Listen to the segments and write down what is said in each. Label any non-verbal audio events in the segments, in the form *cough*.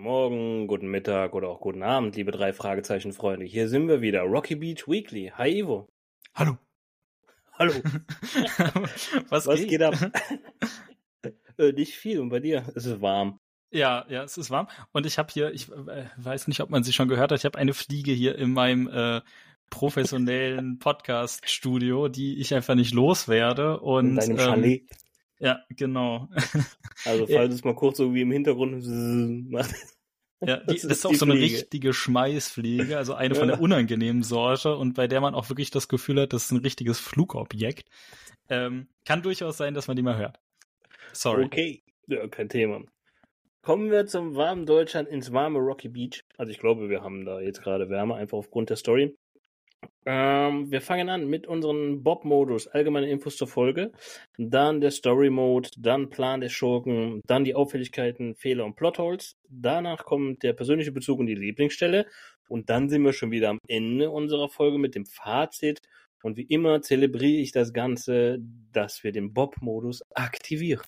Morgen, guten Mittag oder auch guten Abend, liebe drei Fragezeichen Freunde. Hier sind wir wieder, Rocky Beach Weekly. Hi Ivo. Hallo. Hallo. *laughs* Was, Was geht? geht ab? *laughs* *laughs* äh, nicht viel und bei dir? Es ist warm. Ja, ja, es ist warm. Und ich habe hier, ich äh, weiß nicht, ob man sie schon gehört hat, ich habe eine Fliege hier in meinem äh, professionellen Podcast-Studio, die ich einfach nicht loswerde. Und In deinem ähm, Chalet. Ja, genau. *laughs* Also Ja. falls es mal kurz so wie im Hintergrund *laughs* macht. Ja, die, Das das, ist ist auch so eine Fliege. richtige Schmeißfliege, also eine von Ja. der unangenehmen Sorte und bei der man auch wirklich das Gefühl hat, das ist ein richtiges Flugobjekt. Ähm, kann durchaus sein, dass man die mal hört. Sorry. Okay, ja, kein Thema. Kommen wir zum warmen Deutschland ins warme Rocky Beach. Also ich glaube, wir haben da jetzt gerade Wärme, einfach aufgrund der Story. Ähm, wir fangen an mit unserem Bob-Modus, allgemeine Infos zur Folge, dann der Story-Mode, dann Plan der Schurken, dann die Auffälligkeiten, Fehler und Plotholes. Danach kommt der persönliche Bezug und die Lieblingsstelle. Und dann sind wir schon wieder am Ende unserer Folge mit dem Fazit. Und wie immer zelebriere ich das Ganze, dass wir den Bob-Modus aktivieren.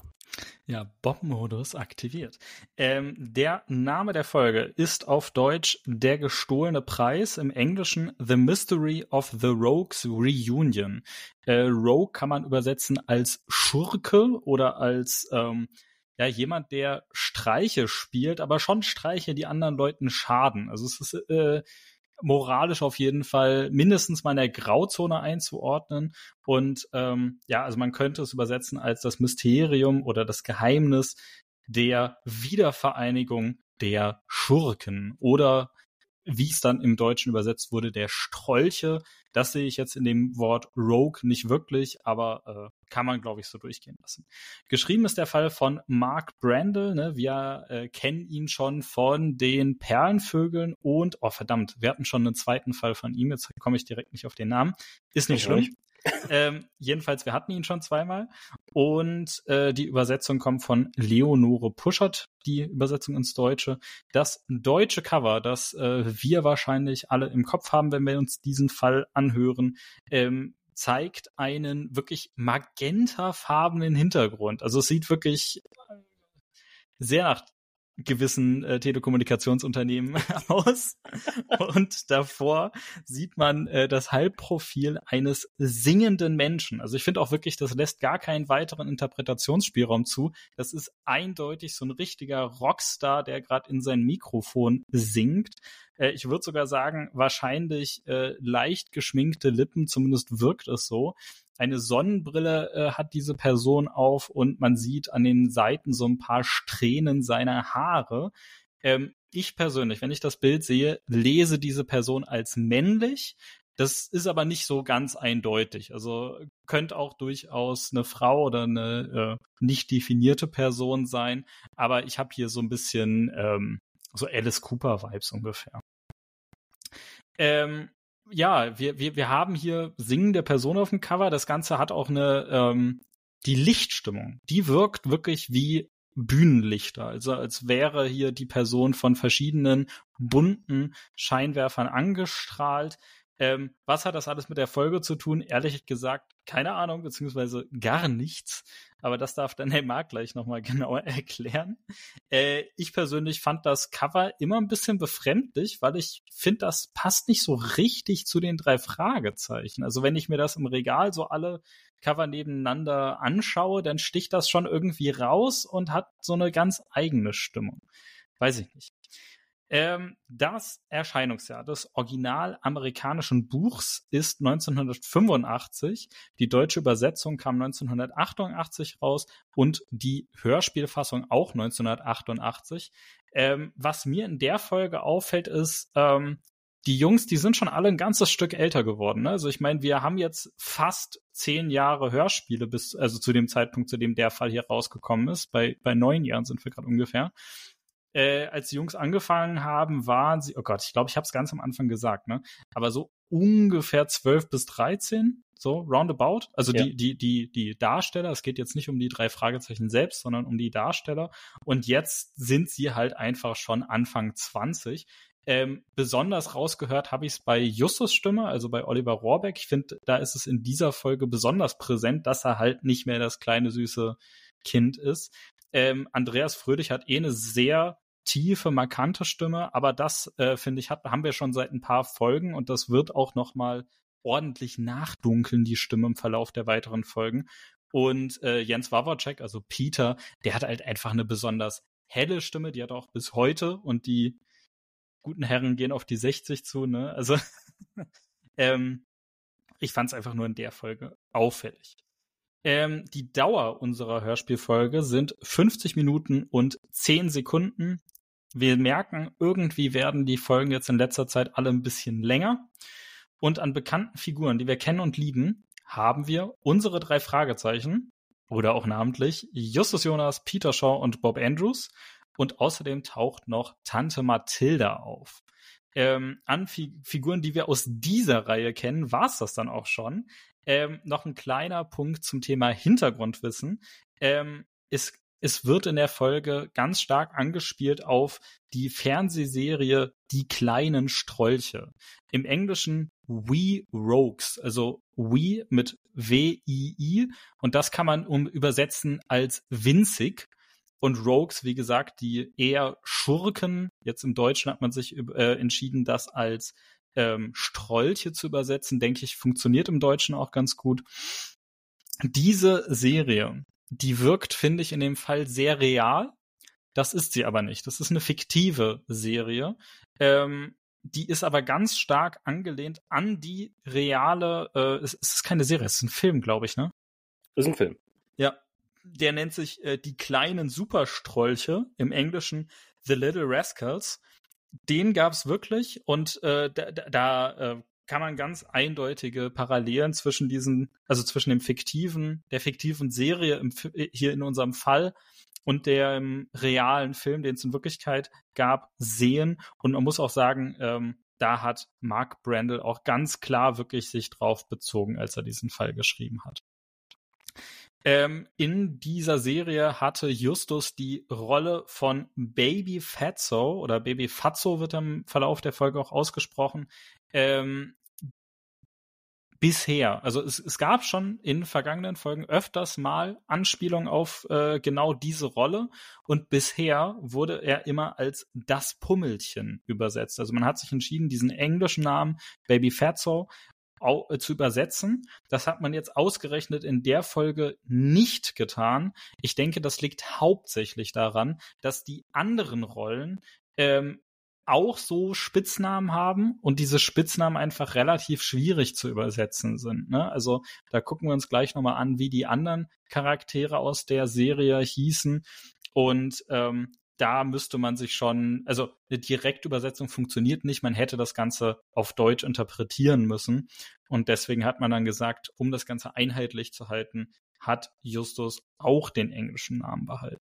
Ja, Bob-Modus aktiviert. Ähm, der Name der Folge ist auf Deutsch Der gestohlene Preis, im Englischen The Mystery of the Rogues Reunion. Äh, Rogue kann man übersetzen als Schurke oder als ähm, ja jemand, der Streiche spielt, aber schon Streiche, die anderen Leuten schaden. Also es ist äh, moralisch auf jeden Fall mindestens mal in der Grauzone einzuordnen. Und ähm, ja, also man könnte es übersetzen als das Mysterium oder das Geheimnis der Wiedervereinigung der Schurken oder wie es dann im Deutschen übersetzt wurde, der Strolche. Das sehe ich jetzt in dem Wort Rogue nicht wirklich, aber äh, kann man, glaube ich, so durchgehen lassen. Geschrieben ist der Fall von Mark Brandel. Ne? Wir äh, kennen ihn schon von den Perlenvögeln und, oh verdammt, wir hatten schon einen zweiten Fall von ihm. Jetzt komme ich direkt nicht auf den Namen. Ist nicht Okay. schlimm. ähm, jedenfalls, wir hatten ihn schon zweimal. Und äh, die Übersetzung kommt von Leonore Puschert, die Übersetzung ins Deutsche. Das deutsche Cover, das äh, wir wahrscheinlich alle im Kopf haben, wenn wir uns diesen Fall anhören, ähm, zeigt einen wirklich magentafarbenen Hintergrund. Also es sieht wirklich sehr nach gewissen äh, Telekommunikationsunternehmen *laughs* aus. Und davor sieht man äh, das Halbprofil eines singenden Menschen. Also ich finde auch wirklich, das lässt gar keinen weiteren Interpretationsspielraum zu. Das ist eindeutig so ein richtiger Rockstar, der gerade in sein Mikrofon singt. Äh, ich würde sogar sagen, wahrscheinlich äh, leicht geschminkte Lippen, zumindest wirkt es so. Eine Sonnenbrille äh, hat diese Person auf und man sieht an den Seiten so ein paar Strähnen seiner Haare. Ähm, ich persönlich, wenn ich das Bild sehe, lese diese Person als männlich. Das ist aber nicht so ganz eindeutig. Also könnte auch durchaus eine Frau oder eine äh, nicht definierte Person sein. Aber ich habe hier so ein bisschen ähm, so Alice Cooper-Vibes ungefähr. Ähm, ja, wir, wir, wir haben hier singende Person auf dem Cover. Das Ganze hat auch eine, ähm, die Lichtstimmung, die wirkt wirklich wie Bühnenlichter. Also als wäre hier die Person von verschiedenen bunten Scheinwerfern angestrahlt. Ähm, was hat das alles mit der Folge zu tun? Ehrlich gesagt, keine Ahnung, beziehungsweise gar nichts. Aber das darf dann der Marc gleich nochmal *laughs* genauer erklären. Äh, ich persönlich fand das Cover immer ein bisschen befremdlich, weil ich finde, das passt nicht so richtig zu den drei Fragezeichen. Also wenn ich mir das im Regal so alle Cover nebeneinander anschaue, dann sticht das schon irgendwie raus und hat so eine ganz eigene Stimmung. Weiß ich nicht. Ähm, das Erscheinungsjahr des original amerikanischen Buchs ist 1985. Die deutsche Übersetzung kam 1988 raus und die Hörspielfassung auch 1988. Ähm, was mir in der Folge auffällt, ist, ähm, die Jungs, die sind schon alle ein ganzes Stück älter geworden. Ne? Also ich meine, wir haben jetzt fast zehn Jahre Hörspiele bis, also zu dem Zeitpunkt, zu dem der Fall hier rausgekommen ist. Bei, bei neun Jahren sind wir gerade ungefähr. Äh, als die Jungs angefangen haben, waren sie, oh Gott, ich glaube, ich habe es ganz am Anfang gesagt, ne? Aber so ungefähr zwölf bis dreizehn, so roundabout. Also Ja. die, die, die, die Darsteller, es geht jetzt nicht um die drei Fragezeichen selbst, sondern um die Darsteller. Und jetzt sind sie halt einfach schon Anfang 20. Ähm, besonders rausgehört habe ich es bei Justus Stimme, also bei Oliver Rohrbeck. Ich finde, da ist es in dieser Folge besonders präsent, dass er halt nicht mehr das kleine süße Kind ist. Ähm, Andreas Fröhlich hat eh eine sehr tiefe, markante Stimme, aber das, äh, finde ich, hat, haben wir schon seit ein paar Folgen und das wird auch noch mal ordentlich nachdunkeln, die Stimme im Verlauf der weiteren Folgen. Und äh, Jens Wawacek, also Peter, der hat halt einfach eine besonders helle Stimme, die hat auch bis heute und die guten Herren gehen auf die 60 zu, ne? Also *laughs* ähm, ich fand es einfach nur in der Folge auffällig. Ähm, die Dauer unserer Hörspielfolge sind 50 Minuten und 10 Sekunden. Wir merken, irgendwie werden die Folgen jetzt in letzter Zeit alle ein bisschen länger. Und an bekannten Figuren, die wir kennen und lieben, haben wir unsere drei Fragezeichen oder auch namentlich Justus Jonas, Peter Shaw und Bob Andrews. Und außerdem taucht noch Tante Mathilda auf. Ähm, an Fi Figuren, die wir aus dieser Reihe kennen, war es das dann auch schon. Ähm, noch ein kleiner Punkt zum Thema Hintergrundwissen. Ähm, es, es wird in der Folge ganz stark angespielt auf die Fernsehserie Die kleinen Strolche. Im Englischen We Rogues, also We mit W-I-I und das kann man um übersetzen als winzig und Rogues, wie gesagt, die eher Schurken. Jetzt im Deutschen hat man sich äh, entschieden, das als ähm, Strolche zu übersetzen, denke ich, funktioniert im Deutschen auch ganz gut. Diese Serie, die wirkt, finde ich, in dem Fall sehr real. Das ist sie aber nicht. Das ist eine fiktive Serie. Ähm, die ist aber ganz stark angelehnt an die reale, äh, es, es ist keine Serie, es ist ein Film, glaube ich, ne? Das ist ein Film. Ja. Der nennt sich äh, Die kleinen Superstrolche, im Englischen The Little Rascals den gab's wirklich und äh, da, da äh, kann man ganz eindeutige Parallelen zwischen diesen, also zwischen dem fiktiven, der fiktiven Serie im, hier in unserem Fall und dem realen Film, den es in Wirklichkeit gab, sehen. Und man muss auch sagen, ähm, da hat Mark Brandel auch ganz klar wirklich sich drauf bezogen, als er diesen Fall geschrieben hat. Ähm, in dieser Serie hatte Justus die Rolle von Baby Fatso oder Baby Fatso wird im Verlauf der Folge auch ausgesprochen. Ähm, bisher, also es, es gab schon in vergangenen Folgen öfters mal Anspielungen auf äh, genau diese Rolle und bisher wurde er immer als das Pummelchen übersetzt. Also man hat sich entschieden, diesen englischen Namen Baby Fatso äh, zu übersetzen. Das hat man jetzt ausgerechnet in der Folge nicht getan. Ich denke, das liegt hauptsächlich daran, dass die anderen Rollen ähm, auch so Spitznamen haben und diese Spitznamen einfach relativ schwierig zu übersetzen sind. Ne? Also da gucken wir uns gleich nochmal an, wie die anderen Charaktere aus der Serie hießen. Und ähm, da müsste man sich schon, also eine Direktübersetzung funktioniert nicht, man hätte das Ganze auf Deutsch interpretieren müssen. Und deswegen hat man dann gesagt, um das Ganze einheitlich zu halten, hat Justus auch den englischen Namen behalten.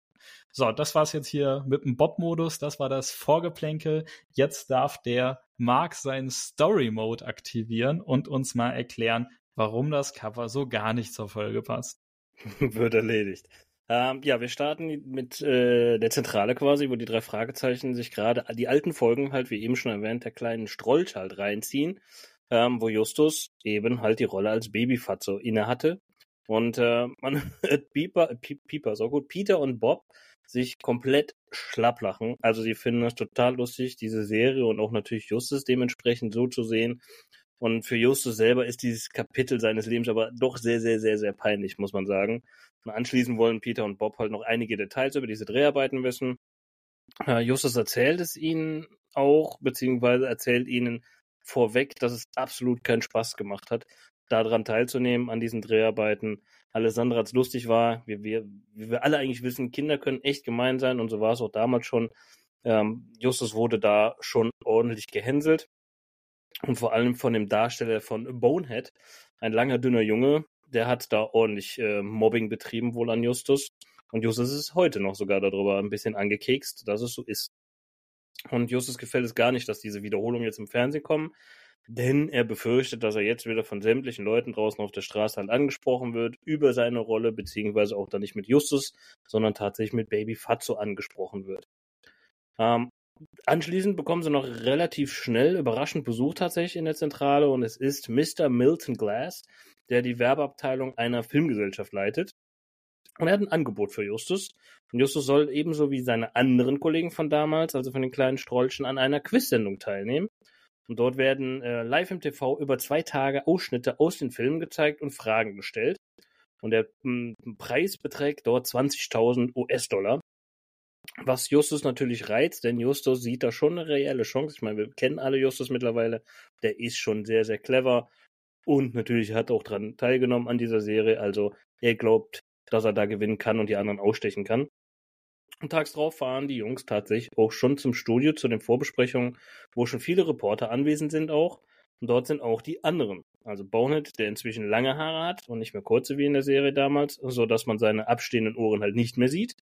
So, das war's jetzt hier mit dem Bob-Modus, das war das Vorgeplänkel. Jetzt darf der Mark seinen Story-Mode aktivieren und uns mal erklären, warum das Cover so gar nicht zur Folge passt. *laughs* Wird erledigt. Ähm, ja, wir starten mit äh, der Zentrale quasi, wo die drei Fragezeichen sich gerade die alten Folgen halt, wie eben schon erwähnt, der kleinen Strolch halt reinziehen, ähm, wo Justus eben halt die Rolle als Babyfatzo inne hatte. Und äh, man *laughs* hört Pieper, Pieper, so gut, Peter und Bob sich komplett schlapp lachen. Also sie finden das total lustig, diese Serie und auch natürlich Justus dementsprechend so zu sehen. Und für Justus selber ist dieses Kapitel seines Lebens aber doch sehr, sehr, sehr, sehr peinlich, muss man sagen. Und anschließend wollen Peter und Bob halt noch einige Details über diese Dreharbeiten wissen. Äh, Justus erzählt es ihnen auch, beziehungsweise erzählt ihnen vorweg, dass es absolut keinen Spaß gemacht hat, daran teilzunehmen, an diesen Dreharbeiten. Alessandra als lustig war, wie wir, wie wir alle eigentlich wissen, Kinder können echt gemein sein und so war es auch damals schon. Ähm, Justus wurde da schon ordentlich gehänselt und vor allem von dem Darsteller von Bonehead, ein langer, dünner Junge, der hat da ordentlich äh, Mobbing betrieben wohl an Justus. Und Justus ist heute noch sogar darüber ein bisschen angekekst, dass es so ist. Und Justus gefällt es gar nicht, dass diese Wiederholungen jetzt im Fernsehen kommen, denn er befürchtet, dass er jetzt wieder von sämtlichen Leuten draußen auf der Straße halt angesprochen wird über seine Rolle, beziehungsweise auch dann nicht mit Justus, sondern tatsächlich mit Baby Fatso angesprochen wird. Ähm, Anschließend bekommen sie noch relativ schnell überraschend Besuch tatsächlich in der Zentrale und es ist Mr. Milton Glass, der die Werbeabteilung einer Filmgesellschaft leitet. Und er hat ein Angebot für Justus. Und Justus soll ebenso wie seine anderen Kollegen von damals, also von den kleinen Strollchen, an einer Quiz-Sendung teilnehmen. Und dort werden äh, live im TV über zwei Tage Ausschnitte aus den Filmen gezeigt und Fragen gestellt. Und der m, Preis beträgt dort 20.000 US-Dollar. Was Justus natürlich reizt, denn Justus sieht da schon eine reelle Chance. Ich meine, wir kennen alle Justus mittlerweile. Der ist schon sehr, sehr clever. Und natürlich hat auch daran teilgenommen an dieser Serie. Also er glaubt, dass er da gewinnen kann und die anderen ausstechen kann. Und tags drauf fahren die Jungs tatsächlich auch schon zum Studio zu den Vorbesprechungen, wo schon viele Reporter anwesend sind auch. Und dort sind auch die anderen. Also Bonehead, der inzwischen lange Haare hat und nicht mehr kurze wie in der Serie damals, so dass man seine abstehenden Ohren halt nicht mehr sieht.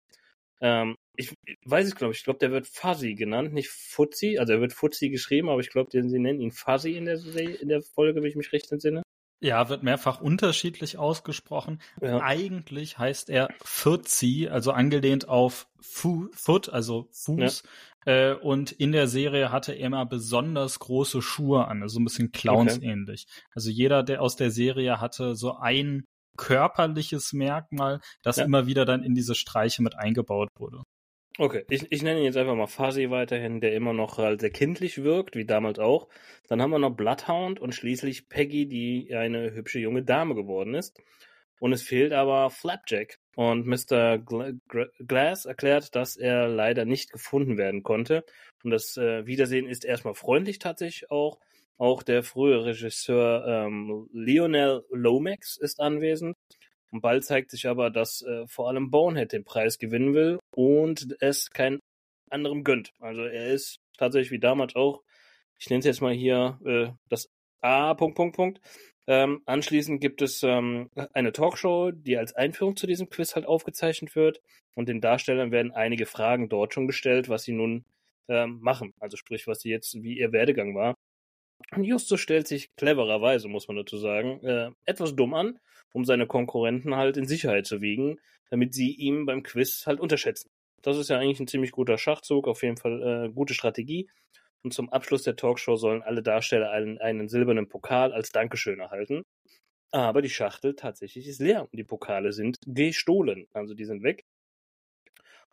Ähm, ich weiß es, glaube ich. Ich glaube, der wird Fuzzy genannt, nicht Fuzzy. Also er wird Fuzzy geschrieben, aber ich glaube, sie nennen ihn Fuzzy in der, in der Folge, wenn ich mich recht entsinne. Ja, wird mehrfach unterschiedlich ausgesprochen. Ja. Eigentlich heißt er Fuzzy, also angelehnt auf Fu Foot, also Fuß. Ja. Äh, und in der Serie hatte er immer besonders große Schuhe an, also ein bisschen Clowns-ähnlich. Okay. Also jeder, der aus der Serie hatte so ein körperliches Merkmal, das ja. immer wieder dann in diese Streiche mit eingebaut wurde. Okay, ich, ich nenne ihn jetzt einfach mal Fuzzy weiterhin, der immer noch halt sehr kindlich wirkt, wie damals auch. Dann haben wir noch Bloodhound und schließlich Peggy, die eine hübsche junge Dame geworden ist. Und es fehlt aber Flapjack. Und Mr. Gla Glass erklärt, dass er leider nicht gefunden werden konnte. Und das äh, Wiedersehen ist erstmal freundlich tatsächlich auch. Auch der frühere Regisseur ähm, Lionel Lomax ist anwesend. Und bald zeigt sich aber, dass äh, vor allem Bonehead den Preis gewinnen will und es kein anderem gönnt. Also er ist tatsächlich wie damals auch, ich nenne es jetzt mal hier äh, das A. Punkt, Punkt, Punkt. Ähm, anschließend gibt es ähm, eine Talkshow, die als Einführung zu diesem Quiz halt aufgezeichnet wird. Und den Darstellern werden einige Fragen dort schon gestellt, was sie nun ähm, machen. Also sprich, was sie jetzt, wie ihr Werdegang war. Und Justus stellt sich clevererweise, muss man dazu sagen, äh, etwas dumm an, um seine Konkurrenten halt in Sicherheit zu wiegen, damit sie ihm beim Quiz halt unterschätzen. Das ist ja eigentlich ein ziemlich guter Schachzug, auf jeden Fall äh, gute Strategie. Und zum Abschluss der Talkshow sollen alle Darsteller einen, einen silbernen Pokal als Dankeschön erhalten. Aber die Schachtel tatsächlich ist leer und die Pokale sind gestohlen. Also die sind weg.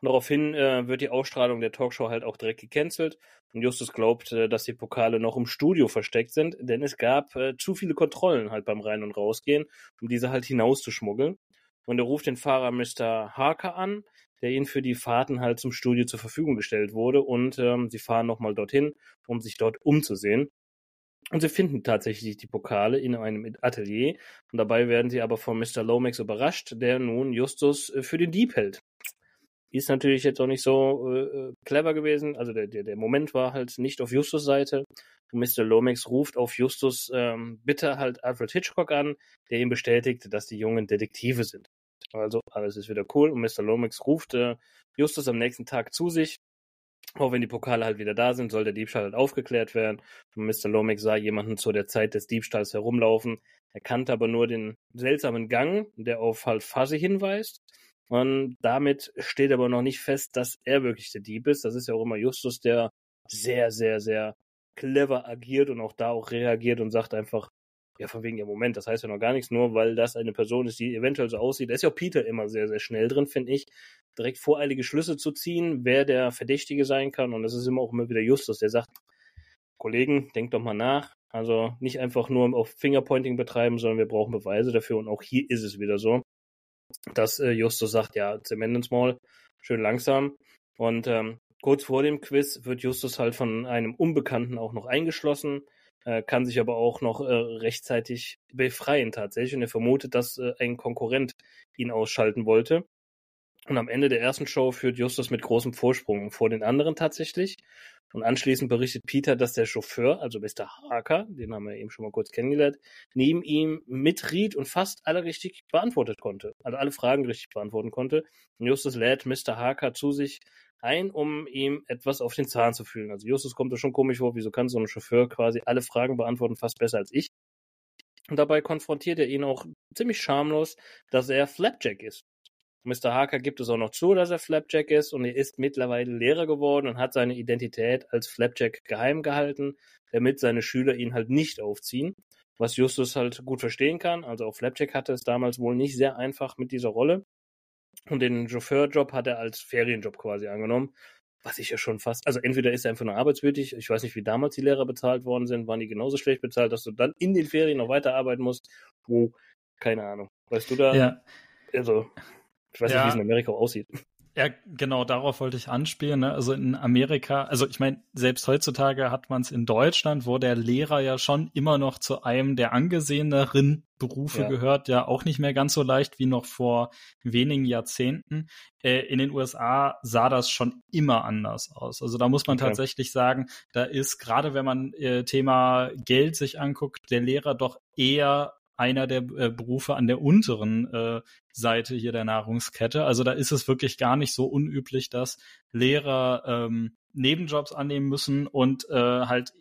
Und daraufhin äh, wird die Ausstrahlung der Talkshow halt auch direkt gecancelt. Und Justus glaubt, äh, dass die Pokale noch im Studio versteckt sind, denn es gab äh, zu viele Kontrollen halt beim Rein- und Rausgehen, um diese halt hinauszuschmuggeln. Und er ruft den Fahrer Mr. Harker an, der ihn für die Fahrten halt zum Studio zur Verfügung gestellt wurde. Und ähm, sie fahren nochmal dorthin, um sich dort umzusehen. Und sie finden tatsächlich die Pokale in einem Atelier. Und dabei werden sie aber von Mr. Lomax überrascht, der nun Justus äh, für den Dieb hält ist natürlich jetzt auch nicht so äh, äh, clever gewesen. Also der, der, der Moment war halt nicht auf Justus Seite. Mr. Lomax ruft auf Justus ähm, bitte halt Alfred Hitchcock an, der ihm bestätigt, dass die Jungen Detektive sind. Also alles ist wieder cool und Mr. Lomax ruft äh, Justus am nächsten Tag zu sich. Auch wenn die Pokale halt wieder da sind, soll der Diebstahl halt aufgeklärt werden. Und Mr. Lomax sah jemanden zu der Zeit des Diebstahls herumlaufen. Er kannte aber nur den seltsamen Gang, der auf halt Fuzzy hinweist. Und damit steht aber noch nicht fest, dass er wirklich der Dieb ist. Das ist ja auch immer Justus, der sehr, sehr, sehr clever agiert und auch da auch reagiert und sagt einfach, ja, von wegen, ja, Moment, das heißt ja noch gar nichts, nur weil das eine Person ist, die eventuell so aussieht. Da ist ja auch Peter immer sehr, sehr schnell drin, finde ich, direkt voreilige Schlüsse zu ziehen, wer der Verdächtige sein kann. Und das ist immer auch immer wieder Justus, der sagt, Kollegen, denkt doch mal nach. Also nicht einfach nur auf Fingerpointing betreiben, sondern wir brauchen Beweise dafür. Und auch hier ist es wieder so dass äh, Justus sagt, ja, zementen mal, schön langsam. Und ähm, kurz vor dem Quiz wird Justus halt von einem Unbekannten auch noch eingeschlossen, äh, kann sich aber auch noch äh, rechtzeitig befreien tatsächlich. Und er vermutet, dass äh, ein Konkurrent ihn ausschalten wollte. Und am Ende der ersten Show führt Justus mit großem Vorsprung vor den anderen tatsächlich. Und anschließend berichtet Peter, dass der Chauffeur, also Mr. Harker, den haben wir eben schon mal kurz kennengelernt, neben ihm mitriet und fast alle richtig beantwortet konnte. Also alle Fragen richtig beantworten konnte. Und Justus lädt Mr. Harker zu sich ein, um ihm etwas auf den Zahn zu fühlen. Also Justus kommt da schon komisch vor, wieso kann so ein Chauffeur quasi alle Fragen beantworten, fast besser als ich. Und dabei konfrontiert er ihn auch ziemlich schamlos, dass er Flapjack ist. Mr. Harker gibt es auch noch zu, dass er Flapjack ist und er ist mittlerweile Lehrer geworden und hat seine Identität als Flapjack geheim gehalten, damit seine Schüler ihn halt nicht aufziehen, was Justus halt gut verstehen kann. Also auch Flapjack hatte es damals wohl nicht sehr einfach mit dieser Rolle. Und den Chauffeurjob hat er als Ferienjob quasi angenommen. Was ich ja schon fast, also entweder ist er einfach nur arbeitswürdig, ich weiß nicht, wie damals die Lehrer bezahlt worden sind, waren die genauso schlecht bezahlt, dass du dann in den Ferien noch weiterarbeiten musst. Oh, keine Ahnung. Weißt du da? Ja. Also, ich weiß Ja. nicht, wie es in Amerika aussieht. Ja, genau, darauf wollte ich anspielen. Ne? Also in Amerika, also ich meine, selbst heutzutage hat man es in Deutschland, wo der Lehrer ja schon immer noch zu einem der angeseheneren Berufe Ja. gehört, ja auch nicht mehr ganz so leicht wie noch vor wenigen Jahrzehnten. Äh, in den USA sah das schon immer anders aus. Also da muss man Okay. tatsächlich sagen, da ist gerade wenn man äh, Thema Geld sich anguckt, der Lehrer doch eher einer der äh, Berufe an der unteren äh, Seite hier der Nahrungskette. Also da ist es wirklich gar nicht so unüblich, dass Lehrer ähm, Nebenjobs annehmen müssen und äh, halt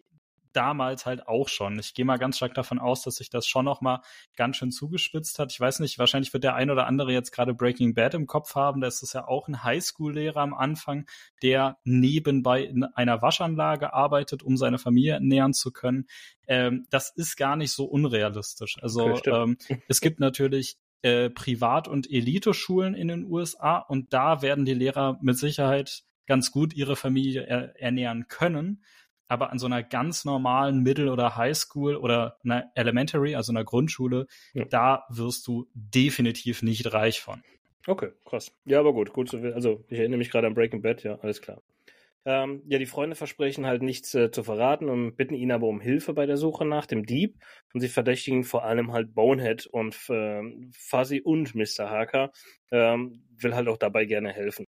damals halt auch schon. Ich gehe mal ganz stark davon aus, dass sich das schon noch mal ganz schön zugespitzt hat. Ich weiß nicht, wahrscheinlich wird der ein oder andere jetzt gerade Breaking Bad im Kopf haben. Da ist es ja auch ein Highschool-Lehrer am Anfang, der nebenbei in einer Waschanlage arbeitet, um seine Familie ernähren zu können. Ähm, das ist gar nicht so unrealistisch. Also Okay, ähm, es gibt *laughs* natürlich äh, Privat- und Eliteschulen in den USA und da werden die Lehrer mit Sicherheit ganz gut ihre Familie er ernähren können. Aber an so einer ganz normalen Middle- oder Highschool oder einer Elementary, also einer Grundschule, Ja. da wirst du definitiv nicht reich von. Okay, krass. Ja, aber gut, gut. Also, ich erinnere mich gerade an Breaking Bad, ja, alles klar. Ähm, ja, die Freunde versprechen halt nichts äh, zu verraten und bitten ihn aber um Hilfe bei der Suche nach dem Dieb. Und sie verdächtigen vor allem halt Bonehead und ähm, Fuzzy und Mr. Harker. Ähm, will halt auch dabei gerne helfen.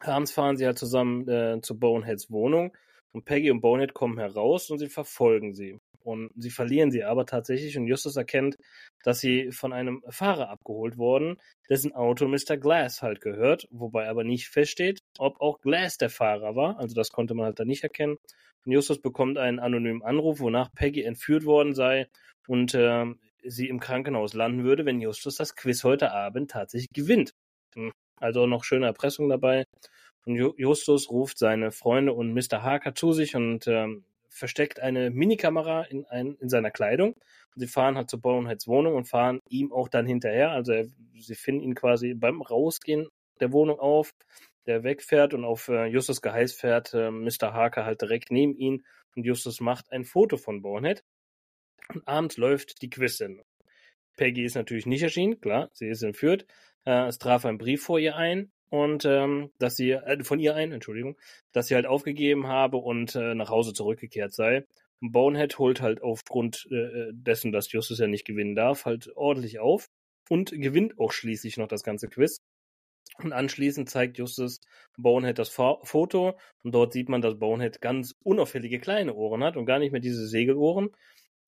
Abends fahren sie halt zusammen äh, zu Boneheads Wohnung und Peggy und Bonehead kommen heraus und sie verfolgen sie. Und sie verlieren sie aber tatsächlich und Justus erkennt, dass sie von einem Fahrer abgeholt wurden, dessen Auto Mr. Glass halt gehört, wobei aber nicht feststeht, ob auch Glass der Fahrer war. Also das konnte man halt da nicht erkennen. Und Justus bekommt einen anonymen Anruf, wonach Peggy entführt worden sei und ähm, sie im Krankenhaus landen würde, wenn Justus das Quiz heute Abend tatsächlich gewinnt. Hm, Also noch schöne Erpressung dabei. Und Ju- Justus ruft seine Freunde und Mr. Harker zu sich und ähm, versteckt eine Minikamera in, ein, in seiner Kleidung. Und sie fahren halt zu Boneheads Wohnung und fahren ihm auch dann hinterher. Also er, sie finden ihn quasi beim Rausgehen der Wohnung auf, der wegfährt und auf äh, Justus Geheiß fährt äh, Mr. Harker halt direkt neben ihn und Justus macht ein Foto von Bonehead. Und abends läuft die Quiz-Sendung. Peggy ist natürlich nicht erschienen, klar, sie ist entführt. Äh, es traf ein Brief vor ihr ein und ähm, dass sie äh, von ihr ein, Entschuldigung, dass sie halt aufgegeben habe und äh, nach Hause zurückgekehrt sei. Bonehead holt halt aufgrund äh, dessen, dass Justus ja nicht gewinnen darf, halt ordentlich auf und gewinnt auch schließlich noch das ganze Quiz. Und anschließend zeigt Justus Bonehead das Fo Foto und dort sieht man, dass Bonehead ganz unauffällige kleine Ohren hat und gar nicht mehr diese Segelohren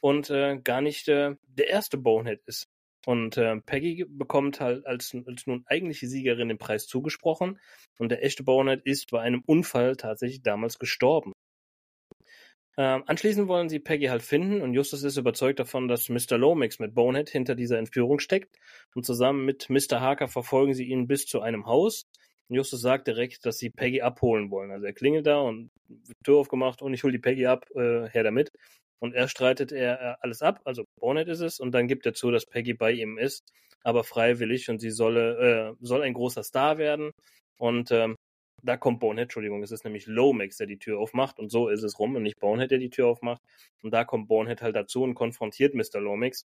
und äh, gar nicht äh, der erste Bonehead ist. Und äh, Peggy bekommt halt als, als nun eigentliche Siegerin den Preis zugesprochen und der echte Bonehead ist bei einem Unfall tatsächlich damals gestorben. Ähm, anschließend wollen sie Peggy halt finden und Justus ist überzeugt davon, dass Mr. Lomax mit Bonehead hinter dieser Entführung steckt und zusammen mit Mr. Harker verfolgen sie ihn bis zu einem Haus. Und Justus sagt direkt, dass sie Peggy abholen wollen. Also er klingelt da und wird Tür aufgemacht und ich hole die Peggy ab, äh, her damit. Und er streitet er äh, alles ab, also Bonehead ist es, und dann gibt er zu, dass Peggy bei ihm ist, aber freiwillig und sie solle, äh, soll ein großer Star werden. Und ähm, da kommt Bonehead, Entschuldigung, es ist nämlich Lomax, der die Tür aufmacht und so ist es rum und nicht Bonehead, der die Tür aufmacht. Und da kommt Bonehead halt dazu und konfrontiert Mr. Lomax,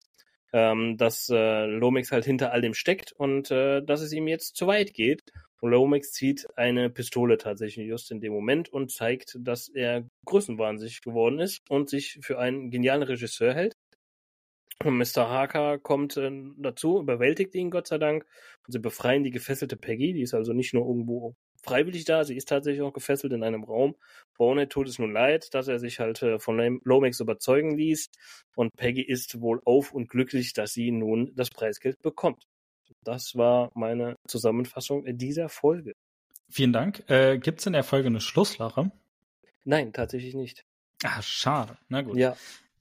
ähm, dass äh, Lomax halt hinter all dem steckt und äh, dass es ihm jetzt zu weit geht. Lomax zieht eine Pistole tatsächlich just in dem Moment und zeigt, dass er größenwahnsinnig geworden ist und sich für einen genialen Regisseur hält. Und Mr. Harker kommt äh, dazu, überwältigt ihn Gott sei Dank und sie befreien die gefesselte Peggy, die ist also nicht nur irgendwo freiwillig da, sie ist tatsächlich auch gefesselt in einem Raum. Bonehead tut es nun leid, dass er sich halt äh, von Lomax überzeugen ließ und Peggy ist wohl auf und glücklich, dass sie nun das Preisgeld bekommt. Das war meine Zusammenfassung dieser Folge. Vielen Dank. Äh, Gibt es in der Folge eine Schlusslache? Nein, tatsächlich nicht. Ah, schade. Na gut. Ja,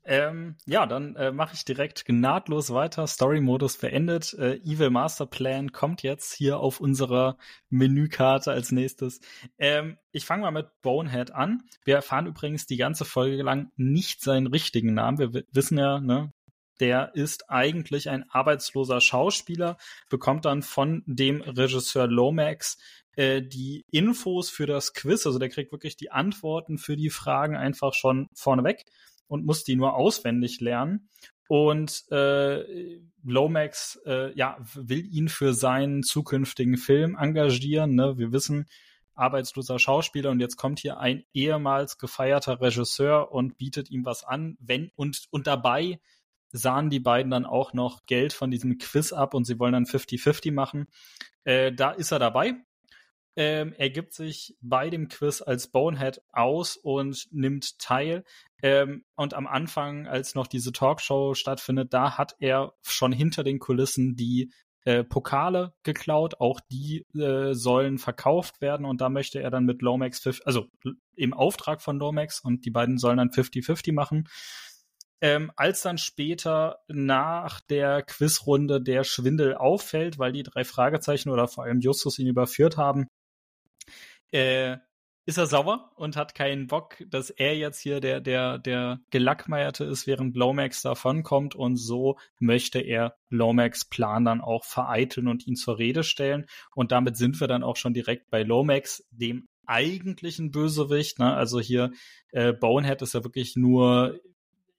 Ähm, ja, dann äh, mache ich direkt nahtlos weiter. Story-Modus beendet. Äh, Evil Master Plan kommt jetzt hier auf unserer Menükarte als nächstes. Ähm, ich fange mal mit Bonehead an. Wir erfahren übrigens die ganze Folge lang nicht seinen richtigen Namen. Wir wi- wissen ja, ne, der ist eigentlich ein arbeitsloser Schauspieler, bekommt dann von dem Regisseur Lomax äh, die Infos für das Quiz. Also der kriegt wirklich die Antworten für die Fragen einfach schon vorneweg und muss die nur auswendig lernen. Und äh, Lomax äh, ja, will ihn für seinen zukünftigen Film engagieren. Ne? Wir wissen, arbeitsloser Schauspieler und jetzt kommt hier ein ehemals gefeierter Regisseur und bietet ihm was an, wenn und und dabei sahen die beiden dann auch noch Geld von diesem Quiz ab und sie wollen dann 50-50 machen. Äh, da ist er dabei. Ähm, er gibt sich bei dem Quiz als Bonehead aus und nimmt teil. Ähm, und am Anfang, als noch diese Talkshow stattfindet, da hat er schon hinter den Kulissen die äh, Pokale geklaut. Auch die äh, sollen verkauft werden und da möchte er dann mit Lomax, also im Auftrag von Lomax und die beiden sollen dann 50-50 machen. Ähm, als dann später nach der Quizrunde der Schwindel auffällt, weil die drei Fragezeichen oder vor allem Justus ihn überführt haben, äh, ist er sauer und hat keinen Bock, dass er jetzt hier der, der, der Gelackmeierte ist, während Lomax davonkommt und so möchte er Lomax Plan dann auch vereiteln und ihn zur Rede stellen und damit sind wir dann auch schon direkt bei Lomax, dem eigentlichen Bösewicht, ne? also hier äh, Bonehead ist ja wirklich nur,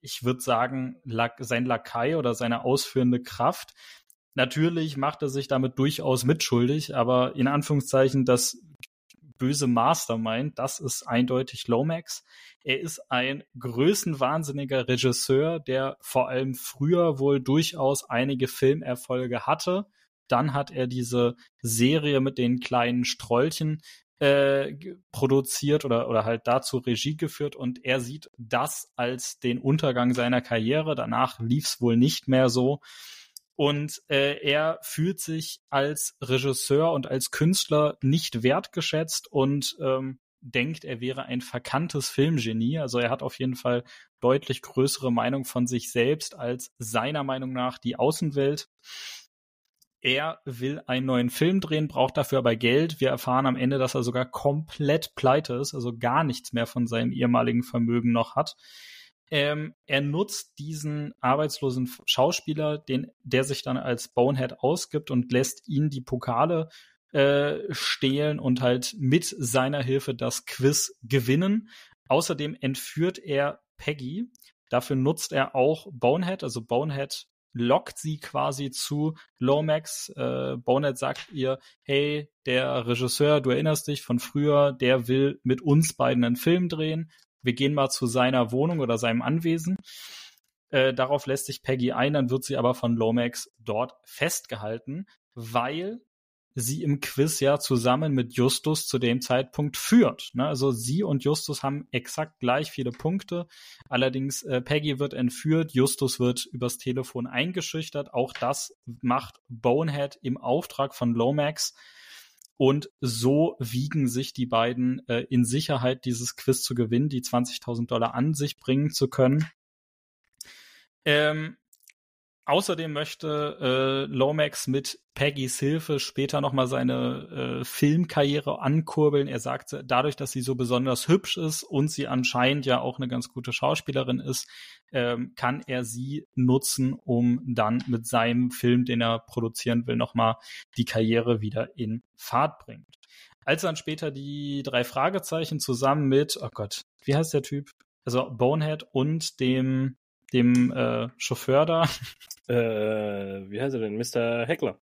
ich würde sagen, sein Lakai oder seine ausführende Kraft. Natürlich macht er sich damit durchaus mitschuldig, aber in Anführungszeichen, das böse Mastermind, das ist eindeutig Lomax. Er ist ein größenwahnsinniger Regisseur, der vor allem früher wohl durchaus einige Filmerfolge hatte. Dann hat er diese Serie mit den kleinen Strollchen äh, produziert oder, oder halt dazu Regie geführt und er sieht das als den Untergang seiner Karriere. Danach lief es wohl nicht mehr so. Und äh, er fühlt sich als Regisseur und als Künstler nicht wertgeschätzt und ähm, denkt, er wäre ein verkanntes Filmgenie. Also er hat auf jeden Fall deutlich größere Meinung von sich selbst als seiner Meinung nach die Außenwelt. Er will einen neuen Film drehen, braucht dafür aber Geld. Wir erfahren am Ende, dass er sogar komplett pleite ist, also gar nichts mehr von seinem ehemaligen Vermögen noch hat. Ähm, er nutzt diesen arbeitslosen Schauspieler, den, der sich dann als Bonehead ausgibt und lässt ihn die Pokale äh, stehlen und halt mit seiner Hilfe das Quiz gewinnen. Außerdem entführt er Peggy. Dafür nutzt er auch Bonehead, also Bonehead lockt sie quasi zu Lomax. Äh, Bonehead sagt ihr, hey, der Regisseur, du erinnerst dich von früher, der will mit uns beiden einen Film drehen wir gehen mal zu seiner Wohnung oder seinem Anwesen. Äh, darauf lässt sich Peggy ein, dann wird sie aber von Lomax dort festgehalten, weil sie im Quiz ja zusammen mit Justus zu dem Zeitpunkt führt. Ne? Also sie und Justus haben exakt gleich viele Punkte. Allerdings äh, Peggy wird entführt, Justus wird übers Telefon eingeschüchtert. Auch das macht Bonehead im Auftrag von Lomax. Und so wiegen sich die beiden äh, in Sicherheit, dieses Quiz zu gewinnen, die 20.000 Dollar an sich bringen zu können. Ähm, außerdem möchte äh, Lomax mit Peggys Hilfe später nochmal seine äh, Filmkarriere ankurbeln. Er sagt, dadurch, dass sie so besonders hübsch ist und sie anscheinend ja auch eine ganz gute Schauspielerin ist, ähm, kann er sie nutzen, um dann mit seinem Film, den er produzieren will, nochmal die Karriere wieder in Fahrt bringt. Als dann später die drei Fragezeichen zusammen mit, oh Gott, wie heißt der Typ? Also Bonehead und dem, dem äh, Chauffeur da. *laughs* Äh, wie heißt er denn? Mr. Heckler.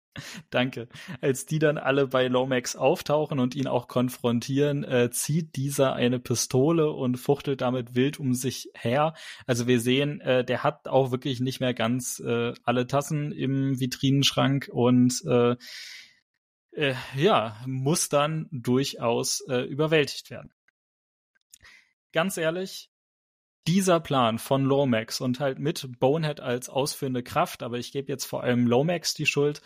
Danke. Als die dann alle bei Lomax auftauchen und ihn auch konfrontieren, äh, zieht dieser eine Pistole und fuchtelt damit wild um sich her. Also wir sehen, äh, der hat auch wirklich nicht mehr ganz äh, alle Tassen im Vitrinenschrank und äh, äh, ja, muss dann durchaus äh, überwältigt werden. Ganz ehrlich, dieser Plan von Lomax und halt mit Bonehead als ausführende Kraft, aber ich gebe jetzt vor allem Lomax die Schuld,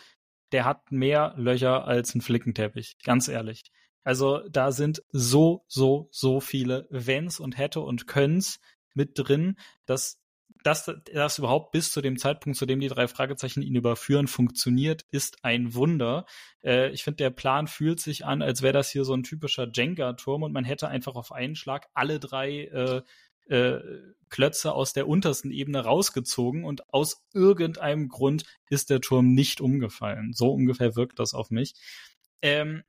der hat mehr Löcher als ein Flickenteppich, ganz ehrlich. Also da sind so, so, so viele Wenns und hätte und könns mit drin, dass dass das überhaupt bis zu dem Zeitpunkt, zu dem die drei Fragezeichen ihn überführen, funktioniert, ist ein Wunder. Äh, ich finde, der Plan fühlt sich an, als wäre das hier so ein typischer Jenga-Turm und man hätte einfach auf einen Schlag alle drei äh, äh, Klötze aus der untersten Ebene rausgezogen und aus irgendeinem Grund ist der Turm nicht umgefallen. So ungefähr wirkt das auf mich. Ähm,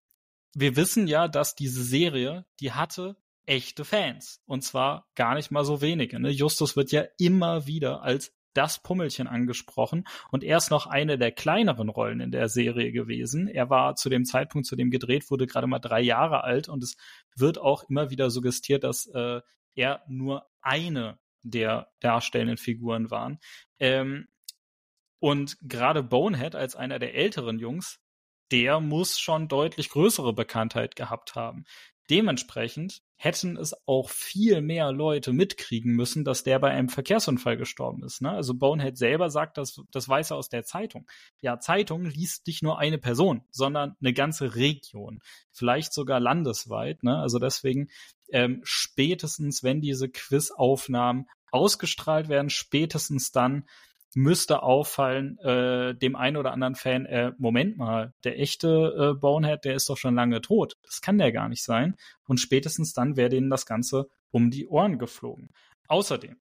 wir wissen ja, dass diese Serie, die hatte echte Fans. Und zwar gar nicht mal so wenige. Ne? Justus wird ja immer wieder als das Pummelchen angesprochen und er ist noch eine der kleineren Rollen in der Serie gewesen. Er war zu dem Zeitpunkt, zu dem gedreht wurde, gerade mal drei Jahre alt und es wird auch immer wieder suggestiert, dass äh, er nur eine der darstellenden Figuren waren. Ähm, und gerade Bonehead als einer der älteren Jungs, der muss schon deutlich größere Bekanntheit gehabt haben. Dementsprechend hätten es auch viel mehr Leute mitkriegen müssen, dass der bei einem Verkehrsunfall gestorben ist. Ne? Also Bonehead selber sagt, das, das weiß er aus der Zeitung. Ja, Zeitung liest nicht nur eine Person, sondern eine ganze Region, vielleicht sogar landesweit. Ne? Also deswegen ähm, spätestens, wenn diese Quizaufnahmen ausgestrahlt werden, spätestens dann müsste auffallen, äh, dem einen oder anderen Fan, äh, Moment mal, der echte äh, Bonehead, der ist doch schon lange tot. Das kann der gar nicht sein. Und spätestens dann wäre denen das Ganze um die Ohren geflogen. Außerdem,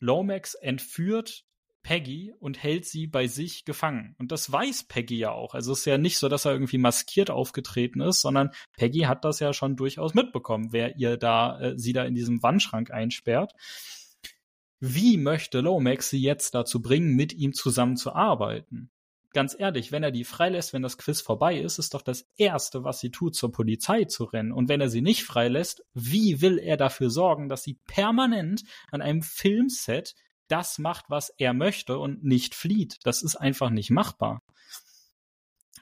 Lomax entführt Peggy und hält sie bei sich gefangen. Und das weiß Peggy ja auch. Also es ist ja nicht so, dass er irgendwie maskiert aufgetreten ist, sondern Peggy hat das ja schon durchaus mitbekommen, wer ihr da, äh, sie da in diesem Wandschrank einsperrt. Wie möchte Lomax sie jetzt dazu bringen, mit ihm zusammenzuarbeiten? Ganz ehrlich, wenn er die freilässt, wenn das Quiz vorbei ist, ist doch das Erste, was sie tut, zur Polizei zu rennen. Und wenn er sie nicht freilässt, wie will er dafür sorgen, dass sie permanent an einem Filmset das macht, was er möchte und nicht flieht? Das ist einfach nicht machbar.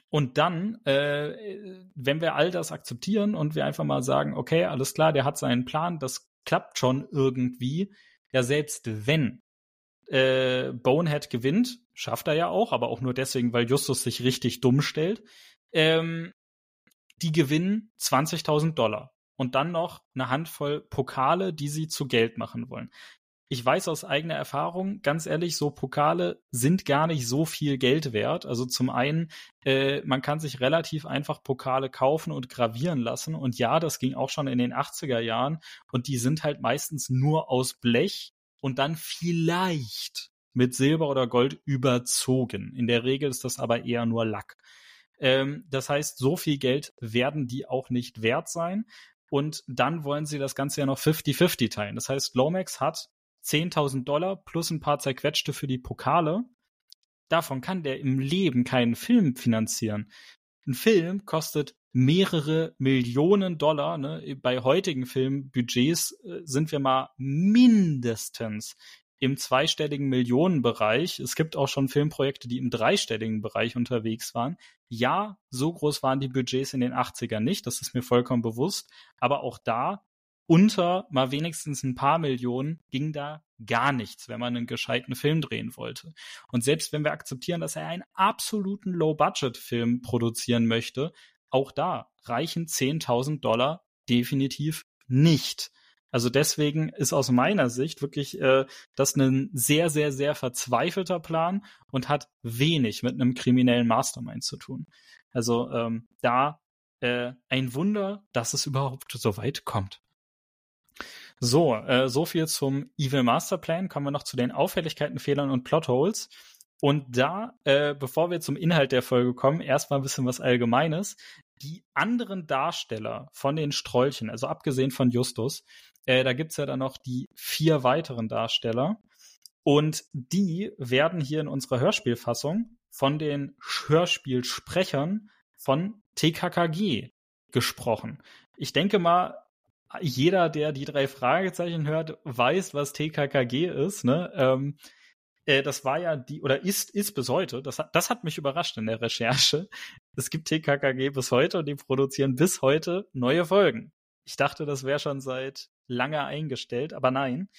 Und dann, äh, wenn wir all das akzeptieren und wir einfach mal sagen, okay, alles klar, der hat seinen Plan, das klappt schon irgendwie, ja selbst wenn äh, Bonehead gewinnt, schafft er ja auch, aber auch nur deswegen, weil Justus sich richtig dumm stellt, ähm, die gewinnen 20.000 Dollar und dann noch eine Handvoll Pokale, die sie zu Geld machen wollen. Ich weiß aus eigener Erfahrung, ganz ehrlich, so Pokale sind gar nicht so viel Geld wert. Also zum einen, äh, man kann sich relativ einfach Pokale kaufen und gravieren lassen. Und ja, das ging auch schon in den 80er Jahren. Und die sind halt meistens nur aus Blech und dann vielleicht mit Silber oder Gold überzogen. In der Regel ist das aber eher nur Lack. Ähm, das heißt, so viel Geld werden die auch nicht wert sein. Und dann wollen sie das Ganze ja noch 50-50 teilen. Das heißt, Lomax hat 10.000 Dollar plus ein paar zerquetschte für die Pokale. Davon kann der im Leben keinen Film finanzieren. Ein Film kostet mehrere Millionen Dollar. Ne? Bei heutigen Filmbudgets äh, sind wir mal mindestens im zweistelligen Millionenbereich. Es gibt auch schon Filmprojekte, die im dreistelligen Bereich unterwegs waren. Ja, so groß waren die Budgets in den 80ern nicht, das ist mir vollkommen bewusst. Aber auch da unter mal wenigstens ein paar Millionen ging da gar nichts, wenn man einen gescheiten Film drehen wollte. Und selbst wenn wir akzeptieren, dass er einen absoluten Low-Budget-Film produzieren möchte, auch da reichen 10.000 Dollar definitiv nicht. Also deswegen ist aus meiner Sicht wirklich äh, das ein sehr, sehr, sehr verzweifelter Plan und hat wenig mit einem kriminellen Mastermind zu tun. Also ähm, da äh, ein Wunder, dass es überhaupt so weit kommt. So, äh, so viel zum Evil Masterplan. Kommen wir noch zu den Auffälligkeiten, Fehlern und Plotholes. Und da, äh, bevor wir zum Inhalt der Folge kommen, erstmal ein bisschen was Allgemeines. Die anderen Darsteller von den Strolchen, also abgesehen von Justus, äh, da gibt's ja dann noch die vier weiteren Darsteller. Und die werden hier in unserer Hörspielfassung von den Hörspielsprechern von TKKG gesprochen. Ich denke mal, jeder, der die drei Fragezeichen hört, weiß, was TKKG ist. Ne? Ähm, äh, das war ja die, oder ist, ist bis heute, das hat, das hat mich überrascht in der Recherche. Es gibt TKKG bis heute und die produzieren bis heute neue Folgen. Ich dachte, das wäre schon seit lange eingestellt, aber nein.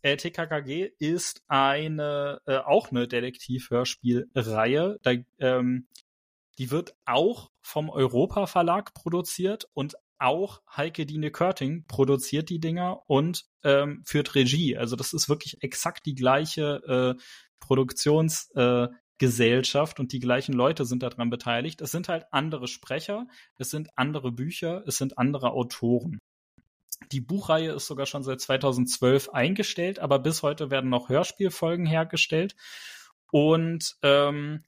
Äh, TKKG ist eine, äh, auch eine Detektivhörspielreihe. Ähm, die wird auch vom Europa Verlag produziert und auch Heike Dine Körting produziert die Dinger und ähm, führt Regie. Also das ist wirklich exakt die gleiche äh, Produktionsgesellschaft äh, und die gleichen Leute sind daran beteiligt. Es sind halt andere Sprecher, es sind andere Bücher, es sind andere Autoren. Die Buchreihe ist sogar schon seit 2012 eingestellt, aber bis heute werden noch Hörspielfolgen hergestellt. Und ähm,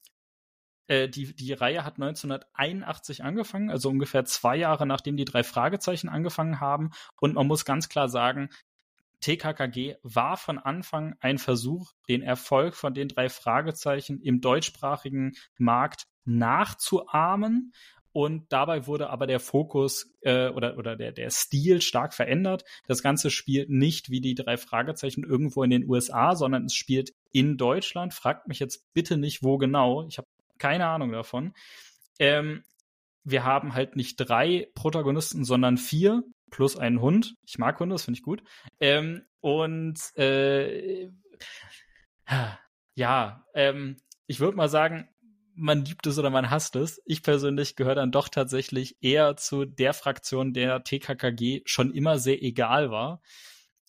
äh, die, die Reihe hat 1981 angefangen, also ungefähr zwei Jahre nachdem die drei Fragezeichen angefangen haben. Und man muss ganz klar sagen, TKKG war von Anfang ein Versuch, den Erfolg von den drei Fragezeichen im deutschsprachigen Markt nachzuahmen. Und dabei wurde aber der Fokus äh, oder, oder der, der Stil stark verändert. Das Ganze spielt nicht wie die drei Fragezeichen irgendwo in den USA, sondern es spielt in Deutschland. Fragt mich jetzt bitte nicht, wo genau. Ich habe keine Ahnung davon. Ähm, wir haben halt nicht drei Protagonisten, sondern vier plus einen Hund. Ich mag Hunde, das finde ich gut. Ähm, und äh, ja, ähm, ich würde mal sagen, man liebt es oder man hasst es. Ich persönlich gehöre dann doch tatsächlich eher zu der Fraktion, der TKKG schon immer sehr egal war.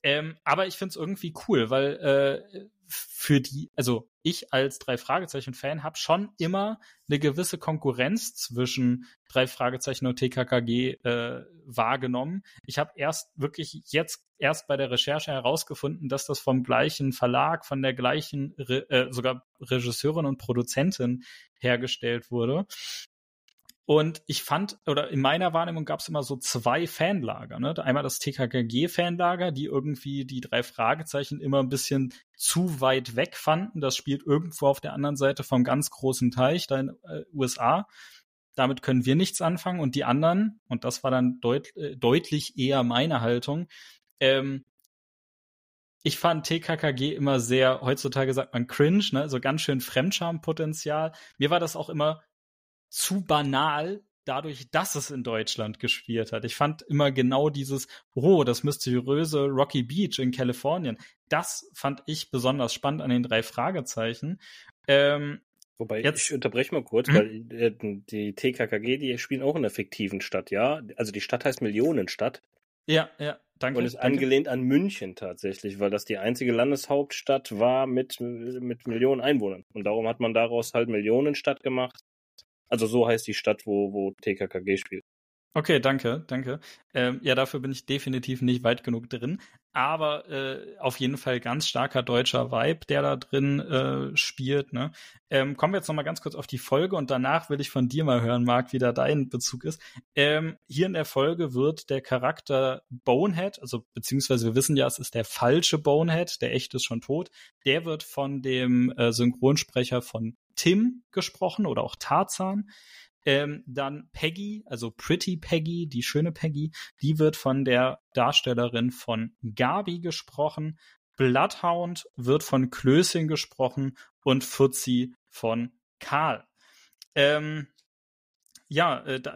Ähm, aber ich finde es irgendwie cool, weil äh, für die, also ich als drei Fragezeichen-Fan habe schon immer eine gewisse Konkurrenz zwischen drei Fragezeichen und TKKG äh, wahrgenommen. Ich habe erst wirklich jetzt erst bei der Recherche herausgefunden, dass das vom gleichen Verlag, von der gleichen, Re äh, sogar Regisseurin und Produzentin hergestellt wurde. Und ich fand, oder in meiner Wahrnehmung gab es immer so zwei Fanlager. Ne? Einmal das TKKG-Fanlager, die irgendwie die drei Fragezeichen immer ein bisschen zu weit weg fanden. Das spielt irgendwo auf der anderen Seite vom ganz großen Teich, da in äh, USA. Damit können wir nichts anfangen. Und die anderen, und das war dann deut äh, deutlich eher meine Haltung, ähm, ich fand TKKG immer sehr, heutzutage sagt man cringe, ne, so ganz schön Fremdschampotenzial. Mir war das auch immer zu banal, dadurch, dass es in Deutschland gespielt hat. Ich fand immer genau dieses, oh, das mysteriöse Rocky Beach in Kalifornien. Das fand ich besonders spannend an den drei Fragezeichen. Ähm, Wobei, jetzt, ich unterbreche mal kurz, mhm. weil äh, die TKKG, die spielen auch in einer fiktiven Stadt, ja? Also die Stadt heißt Millionenstadt. Ja, ja, danke. Und ist danke. angelehnt an München tatsächlich, weil das die einzige Landeshauptstadt war mit, mit Millionen Einwohnern. Und darum hat man daraus halt Millionenstadt gemacht. Also so heißt die Stadt, wo, wo TKKG spielt. Okay, danke, danke. Ähm, ja, dafür bin ich definitiv nicht weit genug drin. Aber äh, auf jeden Fall ganz starker deutscher Vibe, der da drin äh, spielt. Ne? Ähm, kommen wir jetzt nochmal ganz kurz auf die Folge und danach will ich von dir mal hören, Marc, wie da dein Bezug ist. Ähm, hier in der Folge wird der Charakter Bonehead, also beziehungsweise wir wissen ja, es ist der falsche Bonehead, der echte ist schon tot, der wird von dem äh, Synchronsprecher von Tim gesprochen oder auch Tarzan. Ähm, dann Peggy, also Pretty Peggy, die schöne Peggy, die wird von der Darstellerin von Gabi gesprochen. Bloodhound wird von Klößchen gesprochen und Fuzzi von Karl. Ähm, ja, äh, da,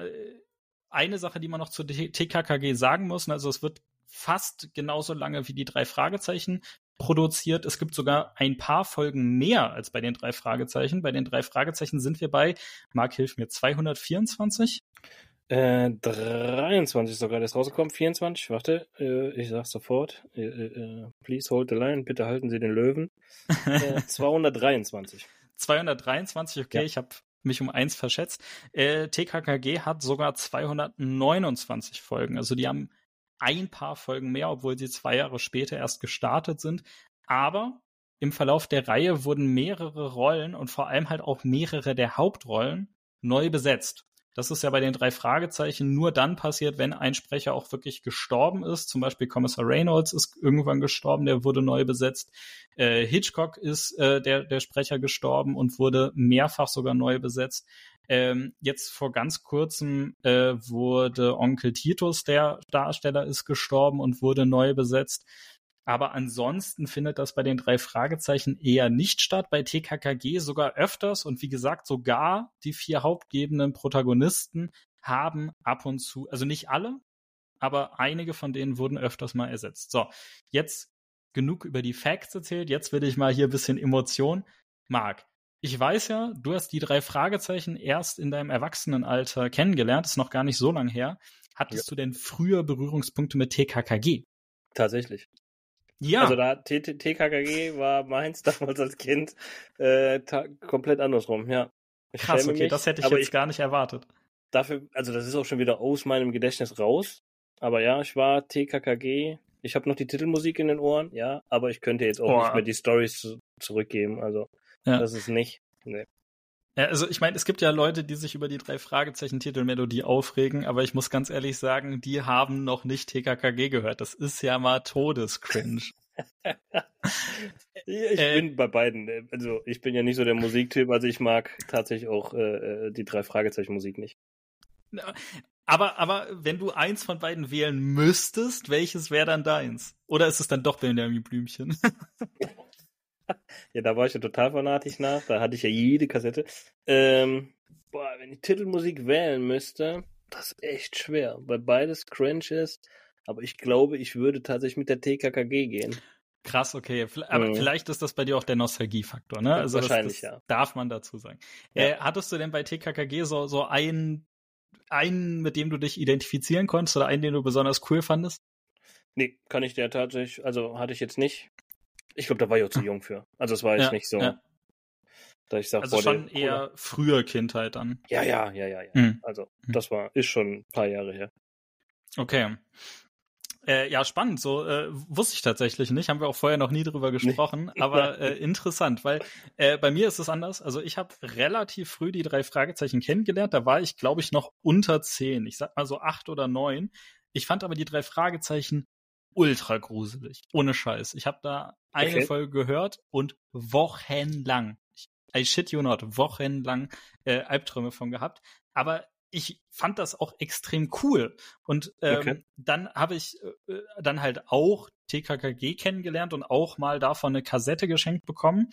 eine Sache, die man noch zu TKKG sagen muss, also es wird fast genauso lange wie die drei Fragezeichen produziert. Es gibt sogar ein paar Folgen mehr als bei den drei Fragezeichen. Bei den drei Fragezeichen sind wir bei, Marc, hilf mir, 224? Äh, 23 sogar, der ist rausgekommen. 24, warte, äh, ich sag's sofort. Äh, äh, äh please hold the line, bitte halten Sie den Löwen. *laughs* 223. 223, okay, ja. ich habe mich um eins verschätzt. Äh, TKKG hat sogar 229 Folgen. Also die haben ein paar Folgen mehr, obwohl sie zwei Jahre später erst gestartet sind. Aber im Verlauf der Reihe wurden mehrere Rollen und vor allem halt auch mehrere der Hauptrollen neu besetzt. Das ist ja bei den drei Fragezeichen nur dann passiert, wenn ein Sprecher auch wirklich gestorben ist. Zum Beispiel Kommissar Reynolds ist irgendwann gestorben, der wurde neu besetzt. Äh, Hitchcock ist äh, der, der Sprecher gestorben und wurde mehrfach sogar neu besetzt. Ähm, jetzt vor ganz kurzem äh, wurde Onkel Titus, der Darsteller, ist gestorben und wurde neu besetzt. Aber ansonsten findet das bei den drei Fragezeichen eher nicht statt. Bei TKKG sogar öfters. Und wie gesagt, sogar die vier hauptgebenden Protagonisten haben ab und zu, also nicht alle, aber einige von denen wurden öfters mal ersetzt. So, jetzt genug über die Facts erzählt. Jetzt will ich mal hier ein bisschen Emotion. Marc, ich weiß ja, du hast die drei Fragezeichen erst in deinem Erwachsenenalter kennengelernt, ist noch gar nicht so lang her. Hattest ja. du denn früher Berührungspunkte mit TKKG? Tatsächlich. Ja. Also da TKKG war meins *laughs* damals als Kind äh, komplett andersrum, ja. Ich Krass, okay, mich, das hätte ich jetzt ich, gar nicht erwartet. Dafür, also das ist auch schon wieder aus meinem Gedächtnis raus. Aber ja, ich war TKKG. Ich habe noch die Titelmusik in den Ohren, ja, aber ich könnte jetzt auch Boah. nicht mehr die Stories zu zurückgeben. Also, Ja. das ist nicht. Nee. Ja, also ich meine, es gibt ja Leute, die sich über die drei Fragezeichen Titelmelodie aufregen, aber ich muss ganz ehrlich sagen, die haben noch nicht TKKG gehört. Das ist ja mal Todescringe. *laughs* Ich Äh, bin bei beiden. äh, Also, ich bin ja nicht so der Musiktyp, also ich mag tatsächlich auch äh, äh, die drei Fragezeichen Musik nicht. Aber, aber wenn du eins von beiden wählen müsstest, welches wäre dann deins? Oder ist es dann doch Benjamin Blümchen? *laughs* Ja, da war ich ja total fanatisch nach. Da hatte ich ja jede Kassette. Ähm, boah, wenn ich Titelmusik wählen müsste, das ist echt schwer, weil beides cringe ist. Aber ich glaube, ich würde tatsächlich mit der TKKG gehen. Krass, okay. Aber Mhm. vielleicht ist das bei dir auch der Nostalgiefaktor, ne? Also das, Wahrscheinlich, das ja. darf man dazu sagen. Ja. Äh, hattest du denn bei TKKG so, so einen, einen, mit dem du dich identifizieren konntest oder einen, den du besonders cool fandest? Nee, kann ich der tatsächlich, also hatte ich jetzt nicht. Ich glaube, da war ich auch zu jung für. Also es war jetzt Ja, nicht so, ja. dass ich sage, Also boah, schon der, eher früher Kindheit dann. Ja, ja, ja, ja, ja. Mhm. Also, Mhm. das war, ist schon ein paar Jahre her. Okay. Äh, ja, spannend. So äh, wusste ich tatsächlich nicht. Haben wir auch vorher noch nie drüber gesprochen. *laughs* Aber äh, interessant, weil äh, bei mir ist es anders. Also ich habe relativ früh die drei Fragezeichen kennengelernt. Da war ich, glaube ich, noch unter zehn. Ich sag mal so acht oder neun. Ich fand aber die drei Fragezeichen ultra gruselig. Ohne Scheiß. Ich habe da eine Okay. Folge gehört und wochenlang. I shit you not, wochenlang äh, Albträume von gehabt. Aber ich fand das auch extrem cool. Und ähm, Okay. dann habe ich äh, dann halt auch TKKG kennengelernt und auch mal davon eine Kassette geschenkt bekommen.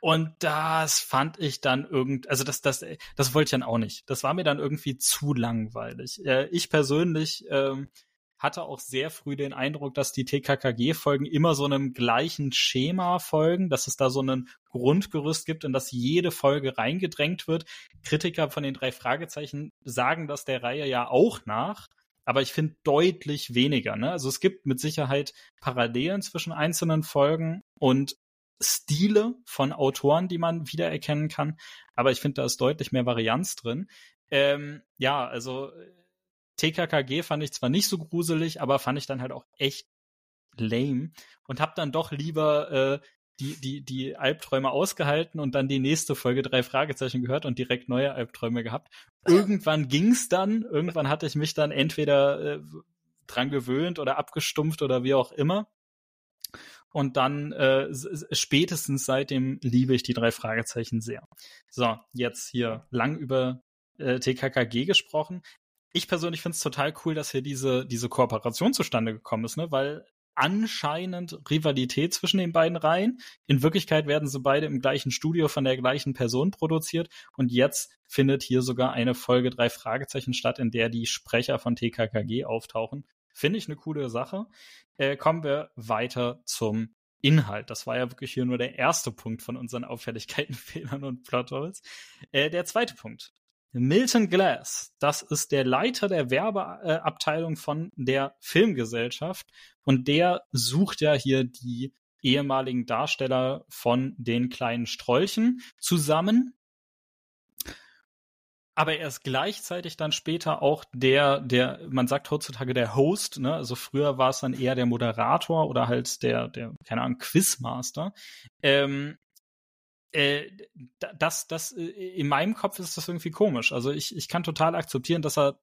Und das fand ich dann irgend, also das, das, das wollte ich dann auch nicht. Das war mir dann irgendwie zu langweilig. Äh, ich persönlich ähm, hatte auch sehr früh den Eindruck, dass die TKKG-Folgen immer so einem gleichen Schema folgen, dass es da so einen Grundgerüst gibt, in das jede Folge reingedrängt wird. Kritiker von den drei Fragezeichen sagen das der Reihe ja auch nach, aber ich finde deutlich weniger. Ne? Also es gibt mit Sicherheit Parallelen zwischen einzelnen Folgen und Stile von Autoren, die man wiedererkennen kann, aber ich finde, da ist deutlich mehr Varianz drin. Ähm, ja, also äh, TKKG fand ich zwar nicht so gruselig, aber fand ich dann halt auch echt lame und hab dann doch lieber äh, die, die, die Albträume ausgehalten und dann die nächste Folge drei Fragezeichen gehört und direkt neue Albträume gehabt. Irgendwann ging's dann, irgendwann hatte ich mich dann entweder äh, dran gewöhnt oder abgestumpft oder wie auch immer. Und dann äh, spätestens seitdem liebe ich die drei Fragezeichen sehr. So, jetzt hier lang über äh, TKKG gesprochen. Ich persönlich finde es total cool, dass hier diese, diese Kooperation zustande gekommen ist, ne? weil anscheinend Rivalität zwischen den beiden Reihen. In Wirklichkeit werden sie beide im gleichen Studio von der gleichen Person produziert und jetzt findet hier sogar eine Folge drei Fragezeichen statt, in der die Sprecher von TKKG auftauchen. Finde ich eine coole Sache. Äh, kommen wir weiter zum Inhalt. Das war ja wirklich hier nur der erste Punkt von unseren Auffälligkeiten, *laughs* Fehlern und Plotholes. Äh, der zweite Punkt. Milton Glass, das ist der Leiter der Werbeabteilung von der Filmgesellschaft und der sucht ja hier die ehemaligen Darsteller von den kleinen Strolchen zusammen. Aber er ist gleichzeitig dann später auch der, der, man sagt heutzutage der Host, ne? Also früher war es dann eher der Moderator oder halt der, der, keine Ahnung, Quizmaster. Ähm, äh, das, das, äh, in meinem Kopf ist das irgendwie komisch. Also ich, ich kann total akzeptieren, dass er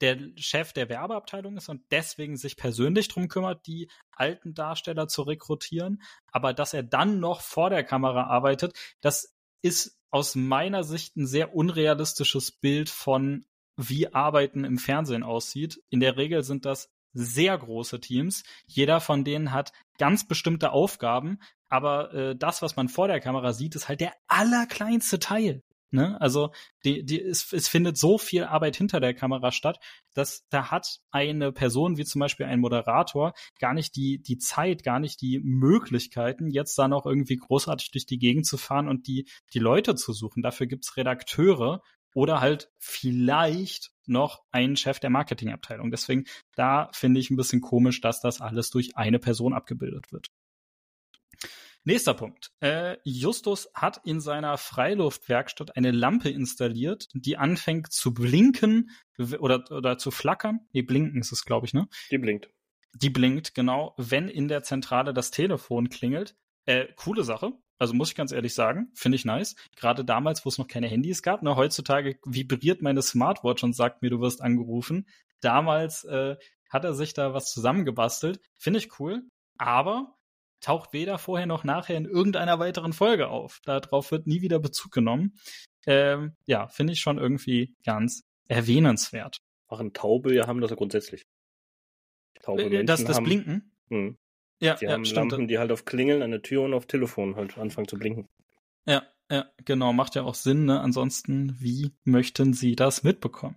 der Chef der Werbeabteilung ist und deswegen sich persönlich drum kümmert, die alten Darsteller zu rekrutieren. Aber dass er dann noch vor der Kamera arbeitet, das ist aus meiner Sicht ein sehr unrealistisches Bild von, wie Arbeiten im Fernsehen aussieht. In der Regel sind das sehr große Teams. Jeder von denen hat ganz bestimmte Aufgaben, aber äh, das, was man vor der Kamera sieht, ist halt der allerkleinste Teil. Ne? Also die, die, es, es findet so viel Arbeit hinter der Kamera statt, dass da hat eine Person, wie zum Beispiel ein Moderator, gar nicht die, die Zeit, gar nicht die Möglichkeiten, jetzt da noch irgendwie großartig durch die Gegend zu fahren und die, die Leute zu suchen. Dafür gibt's Redakteure oder halt vielleicht noch einen Chef der Marketingabteilung. Deswegen, da finde ich ein bisschen komisch, dass das alles durch eine Person abgebildet wird. Nächster Punkt. Äh, Justus hat in seiner Freiluftwerkstatt eine Lampe installiert, die anfängt zu blinken oder, oder zu flackern. Nee, blinken ist es, glaube ich, ne? Die blinkt. Die blinkt, genau, wenn in der Zentrale das Telefon klingelt. Äh, coole Sache. Also muss ich ganz ehrlich sagen, finde ich nice. Gerade damals, wo es noch keine Handys gab. Ne, heutzutage vibriert meine Smartwatch und sagt mir, du wirst angerufen. Damals äh, hat er sich da was zusammengebastelt. Finde ich cool. Aber taucht weder vorher noch nachher in irgendeiner weiteren Folge auf. Darauf wird nie wieder Bezug genommen. Ähm, ja, finde ich schon irgendwie ganz erwähnenswert. Machen Taube ja haben das ja grundsätzlich. Taube äh, das, das haben, Blinken? Mh. Ja, die ja, haben stimmt. Lampen, die halt auf Klingeln an der Tür und auf Telefon halt anfangen zu blinken. Ja, ja, genau, macht ja auch Sinn, ne? Ansonsten, wie möchten sie das mitbekommen?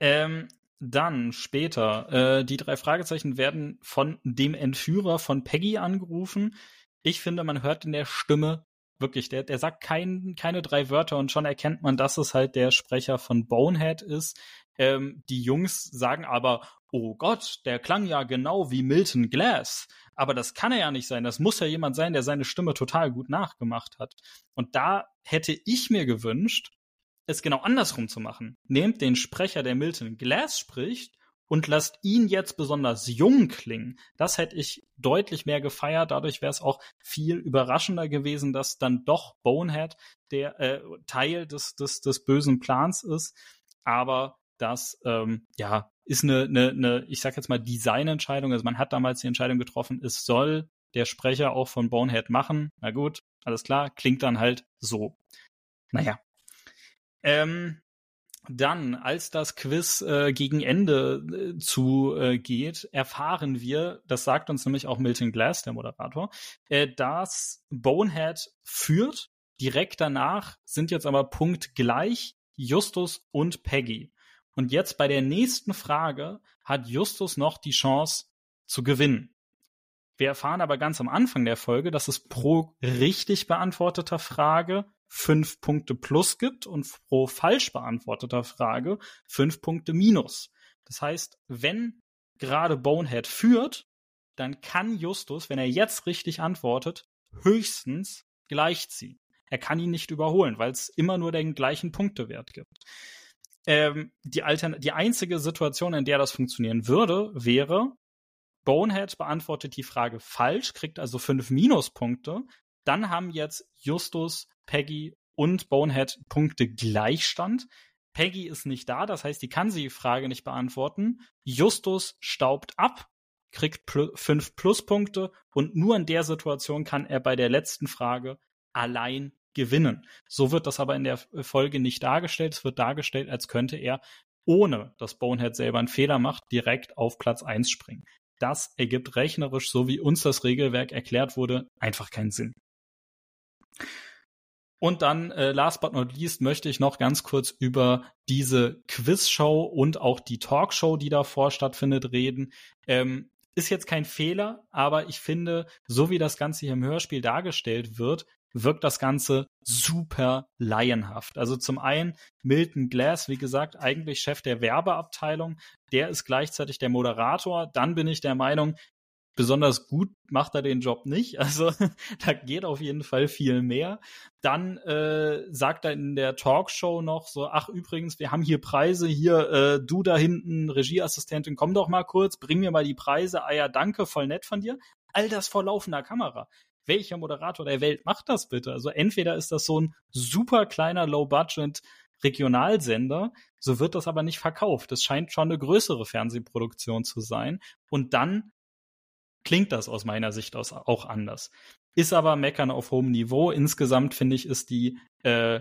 Ähm, dann später, äh, die drei Fragezeichen werden von dem Entführer von Peggy angerufen. Ich finde, man hört in der Stimme wirklich, der, der sagt kein, keine drei Wörter und schon erkennt man, dass es halt der Sprecher von Bonehead ist. Ähm, die Jungs sagen aber, oh Gott, der klang ja genau wie Milton Glass. Aber das kann er ja nicht sein. Das muss ja jemand sein, der seine Stimme total gut nachgemacht hat. Und da hätte ich mir gewünscht, es genau andersrum zu machen. Nehmt den Sprecher, der Milton Glass spricht, und lasst ihn jetzt besonders jung klingen. Das hätte ich deutlich mehr gefeiert. Dadurch wäre es auch viel überraschender gewesen, dass dann doch Bonehead der äh, Teil des, des, des bösen Plans ist. Aber das ähm, ja ist eine, eine, eine, ich sag jetzt mal, Designentscheidung. Also man hat damals die Entscheidung getroffen, es soll der Sprecher auch von Bonehead machen. Na gut, alles klar, klingt dann halt so. Naja, ähm, dann, als das Quiz äh, gegen Ende äh, zu äh, geht, erfahren wir, das sagt uns nämlich auch Milton Glass, der Moderator, äh, dass Bonehead führt. Direkt danach sind jetzt aber punktgleich Justus und Peggy. Und jetzt bei der nächsten Frage hat Justus noch die Chance zu gewinnen. Wir erfahren aber ganz am Anfang der Folge, dass es pro richtig beantworteter Frage fünf Punkte plus gibt und pro falsch beantworteter Frage fünf Punkte minus. Das heißt, wenn gerade Bonehead führt, dann kann Justus, wenn er jetzt richtig antwortet, höchstens gleichziehen. Er kann ihn nicht überholen, weil es immer nur den gleichen Punktewert gibt. Ähm, die, Altern die einzige Situation, in der das funktionieren würde, wäre, Bonehead beantwortet die Frage falsch, kriegt also fünf Minuspunkte. Dann haben jetzt Justus Peggy und Bonehead Punkte Gleichstand. Peggy ist nicht da, das heißt, die kann sie die Frage nicht beantworten. Justus staubt ab, kriegt pl fünf Pluspunkte und nur in der Situation kann er bei der letzten Frage allein gewinnen. So wird das aber in der Folge nicht dargestellt. Es wird dargestellt, als könnte er, ohne dass Bonehead selber einen Fehler macht, direkt auf Platz eins springen. Das ergibt rechnerisch, so wie uns das Regelwerk erklärt wurde, einfach keinen Sinn. Und dann, äh, last but not least, möchte ich noch ganz kurz über diese Quizshow und auch die Talkshow, die davor stattfindet, reden. Ähm, ist jetzt kein Fehler, aber ich finde, so wie das Ganze hier im Hörspiel dargestellt wird, wirkt das Ganze super laienhaft. Also zum einen Milton Glass, wie gesagt, eigentlich Chef der Werbeabteilung, der ist gleichzeitig der Moderator. Dann bin ich der Meinung, besonders gut macht er den Job nicht. *laughs* Also da geht auf jeden Fall viel mehr. Dann äh, sagt er in der Talkshow noch so, ach übrigens, wir haben hier Preise, hier äh, du da hinten, Regieassistentin, komm doch mal kurz, bring mir mal die Preise. Ah ja, danke, voll nett von dir. All das vor laufender Kamera. Welcher Moderator der Welt macht das bitte? Also entweder ist das so ein super kleiner Low-Budget Regionalsender, so wird das aber nicht verkauft. Es scheint schon eine größere Fernsehproduktion zu sein. Und dann klingt das aus meiner Sicht aus auch anders. Ist aber Meckern auf hohem Niveau. Insgesamt finde ich, ist die, äh,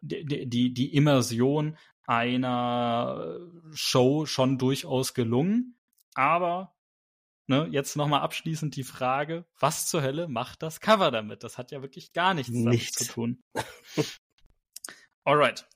die, die, die Immersion einer Show schon durchaus gelungen. Aber ne, jetzt nochmal abschließend die Frage, was zur Hölle macht das Cover damit? Das hat ja wirklich gar nichts, nichts. damit zu tun. Alright.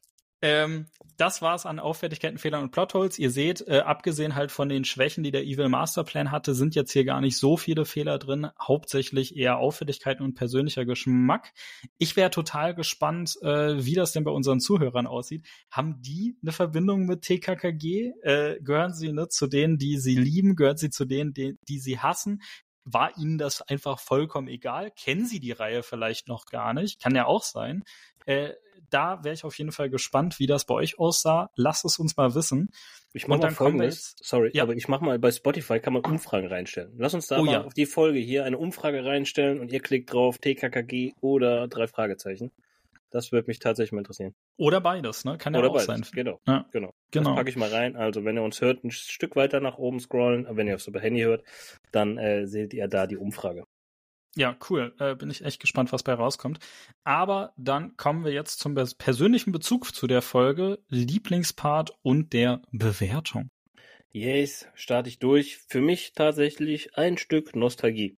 Ähm, das war's an Auffälligkeiten, Fehlern und Plotholes. Ihr seht, äh, abgesehen halt von den Schwächen, die der Evil Masterplan hatte, sind jetzt hier gar nicht so viele Fehler drin. Hauptsächlich eher Auffälligkeiten und persönlicher Geschmack. Ich wäre total gespannt, äh, wie das denn bei unseren Zuhörern aussieht. Haben die eine Verbindung mit TKKG? Äh, gehören sie ne, zu denen, die sie lieben? Gehören sie zu denen, die, die sie hassen? War Ihnen das einfach vollkommen egal? Kennen Sie die Reihe vielleicht noch gar nicht? Kann ja auch sein. Äh, da wäre ich auf jeden Fall gespannt, wie das bei euch aussah. Lasst es uns mal wissen. Ich mach Und dann kommen wir jetzt. Sorry, ja. aber ich mache mal bei Spotify kann man Umfragen reinstellen. Lass uns da oh, mal ja. auf die Folge hier eine Umfrage reinstellen und ihr klickt drauf TKKG oder drei Fragezeichen. Das würde mich tatsächlich mal interessieren. Oder beides, ne? Kann ja Oder auch beides. sein. Genau. Ja. genau. genau. Das packe ich mal rein. Also, wenn ihr uns hört, ein Stück weiter nach oben scrollen, wenn ihr aufs über Handy hört, dann äh, seht ihr da die Umfrage. Ja, cool. Äh, bin ich echt gespannt, was bei rauskommt. Aber dann kommen wir jetzt zum persönlichen Bezug zu der Folge, Lieblingspart und der Bewertung. Yes, starte ich durch. Für mich tatsächlich ein Stück Nostalgie.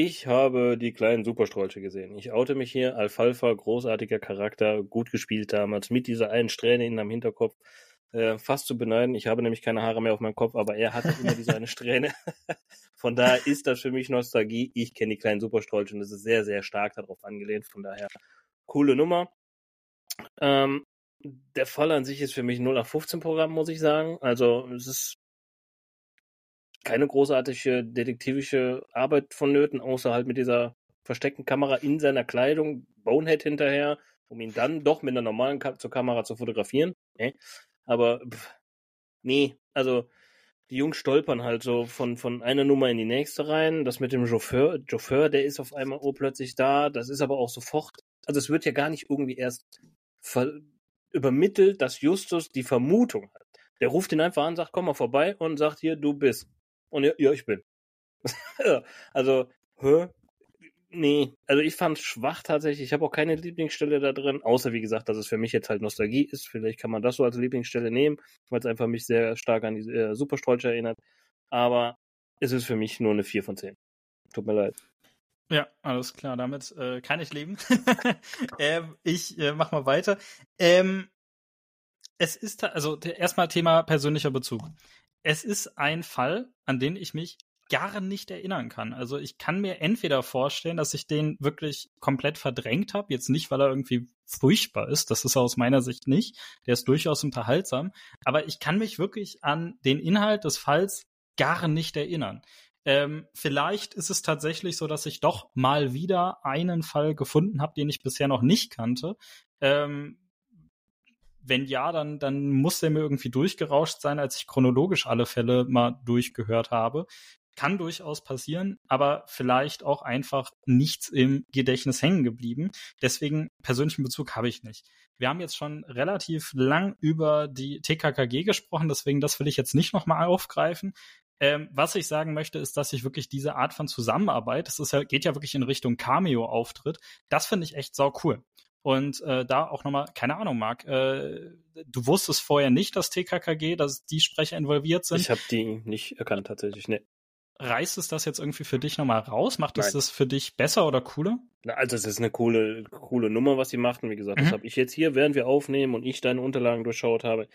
Ich habe die kleinen Superstrolche gesehen. Ich oute mich hier. Alfalfa, großartiger Charakter, gut gespielt damals, mit dieser einen Strähne in am Hinterkopf. Äh, fast zu beneiden. Ich habe nämlich keine Haare mehr auf meinem Kopf, aber er hatte immer diese eine Strähne. *laughs* Von daher ist das für mich Nostalgie. Ich kenne die kleinen Superstrolche und das ist sehr, sehr stark darauf angelehnt. Von daher coole Nummer. Ähm, der Fall an sich ist für mich ein 0 nach 15 Programm, muss ich sagen. Also es ist keine großartige detektivische Arbeit vonnöten, außer halt mit dieser versteckten Kamera in seiner Kleidung, Bonehead hinterher, um ihn dann doch mit einer normalen Ka zur Kamera zu fotografieren. Nee. Aber pff, nee, also die Jungs stolpern halt so von, von einer Nummer in die nächste rein. Das mit dem Chauffeur, Chauffeur, der ist auf einmal urplötzlich da. Das ist aber auch sofort, also es wird ja gar nicht irgendwie erst übermittelt, dass Justus die Vermutung hat. Der ruft ihn einfach an, sagt, komm mal vorbei und sagt hier, du bist. Und ja, ja ich bin. *laughs* also, hä? Nee, also ich fand es schwach tatsächlich. Ich habe auch keine Lieblingsstelle da drin, außer wie gesagt, dass es für mich jetzt halt Nostalgie ist. Vielleicht kann man das so als Lieblingsstelle nehmen, weil es einfach mich sehr stark an die äh, Superstrolche erinnert. Aber es ist für mich nur eine 4 von 10. Tut mir leid. Ja, alles klar, damit äh, kann ich leben. *laughs* ähm, ich äh, mach mal weiter. Ähm, es ist also erstmal Thema persönlicher Bezug. Es ist ein Fall, an den ich mich gar nicht erinnern kann. Also ich kann mir entweder vorstellen, dass ich den wirklich komplett verdrängt habe, jetzt nicht, weil er irgendwie furchtbar ist, das ist er aus meiner Sicht nicht, der ist durchaus unterhaltsam, aber ich kann mich wirklich an den Inhalt des Falls gar nicht erinnern. Ähm, vielleicht ist es tatsächlich so, dass ich doch mal wieder einen Fall gefunden habe, den ich bisher noch nicht kannte. Ähm, wenn ja, dann, dann muss der mir irgendwie durchgerauscht sein, als ich chronologisch alle Fälle mal durchgehört habe kann durchaus passieren, aber vielleicht auch einfach nichts im Gedächtnis hängen geblieben. Deswegen persönlichen Bezug habe ich nicht. Wir haben jetzt schon relativ lang über die TKKG gesprochen, deswegen das will ich jetzt nicht nochmal aufgreifen. Ähm, was ich sagen möchte, ist, dass ich wirklich diese Art von Zusammenarbeit, das ist ja, geht ja wirklich in Richtung Cameo-Auftritt, das finde ich echt sau cool. Und äh, da auch nochmal, keine Ahnung, Marc, äh, du wusstest vorher nicht, dass TKKG, dass die Sprecher involviert sind. Ich habe die nicht erkannt tatsächlich, ne reißt es das jetzt irgendwie für dich nochmal raus? Macht es das für dich besser oder cooler? Na, also es ist eine coole, coole Nummer, was sie machten. Wie gesagt, mhm. das habe ich jetzt hier, während wir aufnehmen und ich deine Unterlagen durchschaut habe.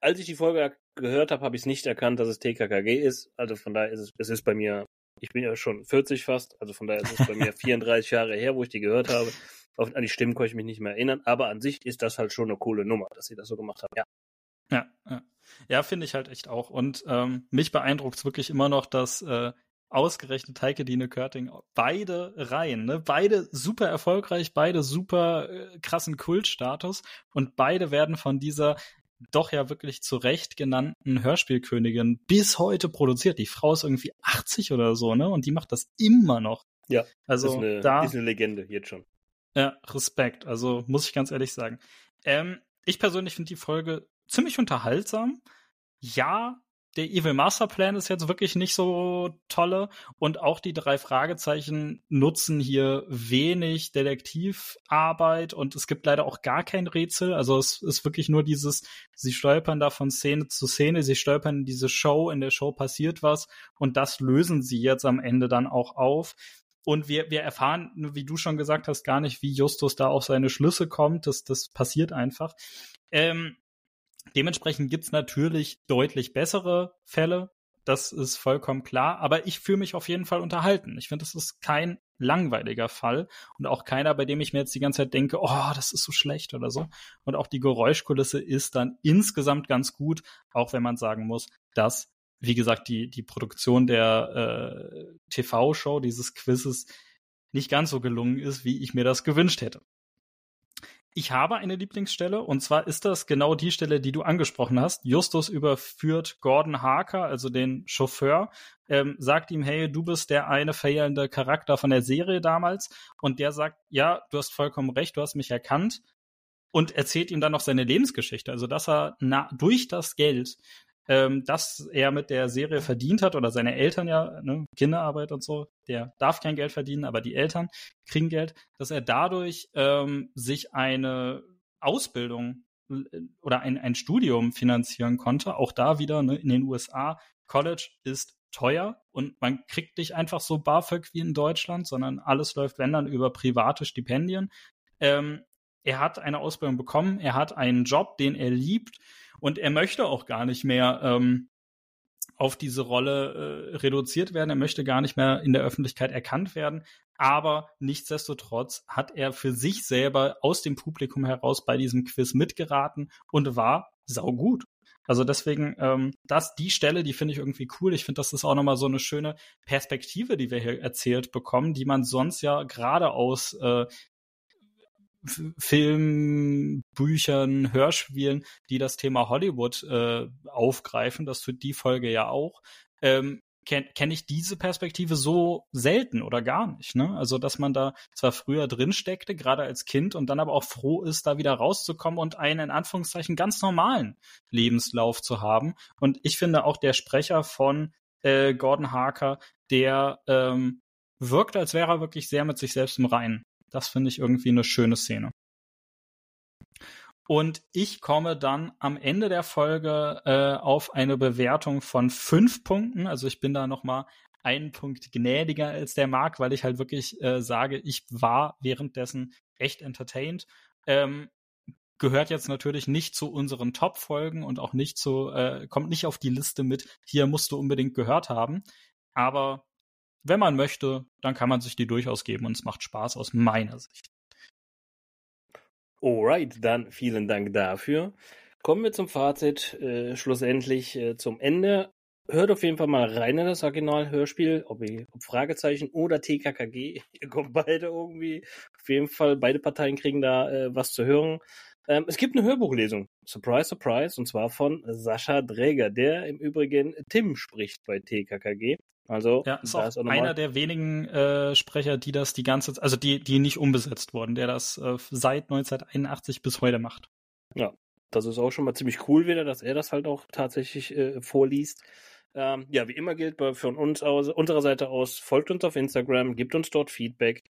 Als ich die Folge gehört habe, habe ich es nicht erkannt, dass es TKKG ist. Also von daher ist es, es ist bei mir, ich bin ja schon 40 fast, also von daher ist es bei mir *laughs* 34 Jahre her, wo ich die gehört habe. Auf, an die Stimmen kann ich mich nicht mehr erinnern, aber an sich ist das halt schon eine coole Nummer, dass sie das so gemacht haben. Ja. Ja, ja. Ja, finde ich halt echt auch. Und ähm, mich beeindruckt es wirklich immer noch, dass äh, ausgerechnet Heike Dine Körting beide Reihen, ne? beide super erfolgreich, beide super äh, krassen Kultstatus und beide werden von dieser doch ja wirklich zu Recht genannten Hörspielkönigin bis heute produziert. Die Frau ist irgendwie 80 oder so, ne? Und die macht das immer noch. Ja, also ist eine, da ist eine Legende jetzt schon. Ja, Respekt. Also muss ich ganz ehrlich sagen. Ähm, ich persönlich finde die Folge ziemlich unterhaltsam. Ja, der Evil Masterplan ist jetzt wirklich nicht so tolle und auch die drei Fragezeichen nutzen hier wenig Detektivarbeit und es gibt leider auch gar kein Rätsel. Also es ist wirklich nur dieses, sie stolpern da von Szene zu Szene, sie stolpern in diese Show, in der Show passiert was und das lösen sie jetzt am Ende dann auch auf. Und wir, wir erfahren, wie du schon gesagt hast, gar nicht, wie Justus da auf seine Schlüsse kommt. Das, das passiert einfach. Ähm, Dementsprechend gibt's natürlich deutlich bessere Fälle. Das ist vollkommen klar. Aber ich fühle mich auf jeden Fall unterhalten. Ich finde, das ist kein langweiliger Fall und auch keiner, bei dem ich mir jetzt die ganze Zeit denke, oh, das ist so schlecht oder so. Und auch die Geräuschkulisse ist dann insgesamt ganz gut, auch wenn man sagen muss, dass wie gesagt, die, die Produktion der äh, TV-Show, dieses Quizzes, nicht ganz so gelungen ist, wie ich mir das gewünscht hätte. Ich habe eine Lieblingsstelle und zwar ist das genau die Stelle, die du angesprochen hast. Justus überführt Gordon Harker, also den Chauffeur, ähm, sagt ihm, hey, du bist der eine fehlende Charakter von der Serie damals und der sagt, ja, du hast vollkommen recht, du hast mich erkannt und erzählt ihm dann noch seine Lebensgeschichte, also dass er na, durch das Geld ähm, das er mit der Serie verdient hat oder seine Eltern ja, ne, Kinderarbeit und so, der darf kein Geld verdienen, aber die Eltern kriegen Geld, dass er dadurch ähm, sich eine Ausbildung äh, oder ein, ein Studium finanzieren konnte. Auch da wieder ne, in den USA. College ist teuer und man kriegt nicht einfach so BAföG wie in Deutschland, sondern alles läuft, wenn dann, über private Stipendien. Ähm, er hat eine Ausbildung bekommen, er hat einen Job, den er liebt und er möchte auch gar nicht mehr ähm, auf diese Rolle äh, reduziert werden. Er möchte gar nicht mehr in der Öffentlichkeit erkannt werden. Aber nichtsdestotrotz hat er für sich selber aus dem Publikum heraus bei diesem Quiz mitgeraten und war saugut. Also deswegen, ähm, das, die Stelle, die finde ich irgendwie cool. Ich finde, das ist auch nochmal so eine schöne Perspektive, die wir hier erzählt bekommen, die man sonst ja gerade aus äh, Film, Büchern, Hörspielen, die das Thema Hollywood äh, aufgreifen. Das tut die Folge ja auch. Ähm, kenne kenn ich diese Perspektive so selten oder gar nicht. Ne? Also, dass man da zwar früher drin steckte, gerade als Kind, und dann aber auch froh ist, da wieder rauszukommen und einen in Anführungszeichen ganz normalen Lebenslauf zu haben. Und ich finde auch der Sprecher von äh, Gordon Harker, der ähm, wirkt, als wäre er wirklich sehr mit sich selbst im Reinen. Das finde ich irgendwie eine schöne Szene. Und ich komme dann am Ende der Folge äh, auf eine Bewertung von fünf Punkten. Also ich bin da noch mal einen Punkt gnädiger als der Marc, weil ich halt wirklich äh, sage, ich war währenddessen echt entertained. Ähm, gehört jetzt natürlich nicht zu unseren Top-Folgen und auch nicht zu, äh, kommt nicht auf die Liste mit, hier musst du unbedingt gehört haben. Aber wenn man möchte, dann kann man sich die durchaus geben und es macht Spaß aus meiner Sicht. Alright, dann vielen Dank dafür. Kommen wir zum Fazit, äh, schlussendlich äh, zum Ende. Hört auf jeden Fall mal rein in das Original-Hörspiel, ob, ob Fragezeichen oder TKKG. *laughs* Ihr kommt beide irgendwie. Auf jeden Fall, beide Parteien kriegen da äh, was zu hören. Ähm, es gibt eine Hörbuchlesung. Surprise, surprise. Und zwar von Sascha Dräger, der im Übrigen Tim spricht bei TKKG. Also ja, ist, auch, ist auch einer der wenigen äh, Sprecher, die das die ganze, also die die nicht umbesetzt wurden, der das äh, seit 1981 bis heute macht. Ja, das ist auch schon mal ziemlich cool wieder, dass er das halt auch tatsächlich äh, vorliest. Ähm, ja, wie immer gilt von uns aus, unserer Seite aus, folgt uns auf Instagram, gibt uns dort Feedback.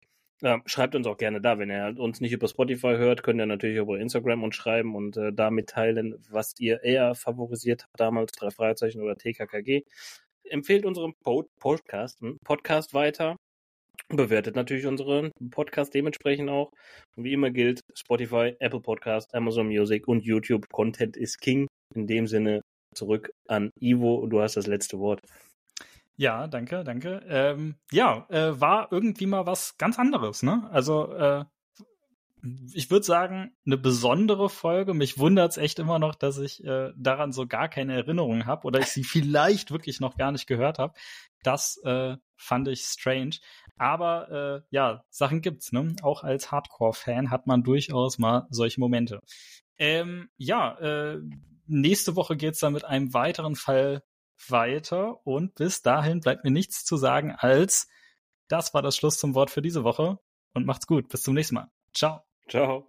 Ähm, schreibt uns auch gerne da, wenn ihr uns nicht über Spotify hört, könnt ihr natürlich über Instagram uns schreiben und äh, da mitteilen, was ihr eher favorisiert habt damals, drei Fragezeichen oder TKKG empfehlt unseren Podcast, Podcast weiter. Bewertet natürlich unseren Podcast dementsprechend auch. Und wie immer gilt, Spotify, Apple Podcast, Amazon Music und YouTube. Content is King. In dem Sinne zurück an Ivo. Du hast das letzte Wort. Ja, danke, danke. Ähm, ja, äh, war irgendwie mal was ganz anderes, ne? Also äh, ich würde sagen, eine besondere Folge. Mich wundert es echt immer noch, dass ich äh, daran so gar keine Erinnerung habe oder ich sie *laughs* vielleicht wirklich noch gar nicht gehört habe. Das äh, fand ich strange. Aber äh, ja, Sachen gibt's, ne? Auch als Hardcore-Fan hat man durchaus mal solche Momente. Ähm, ja, äh, nächste Woche geht's dann mit einem weiteren Fall weiter und bis dahin bleibt mir nichts zu sagen als das war das Schluss zum Wort für diese Woche und macht's gut. Bis zum nächsten Mal. Ciao. Ciao.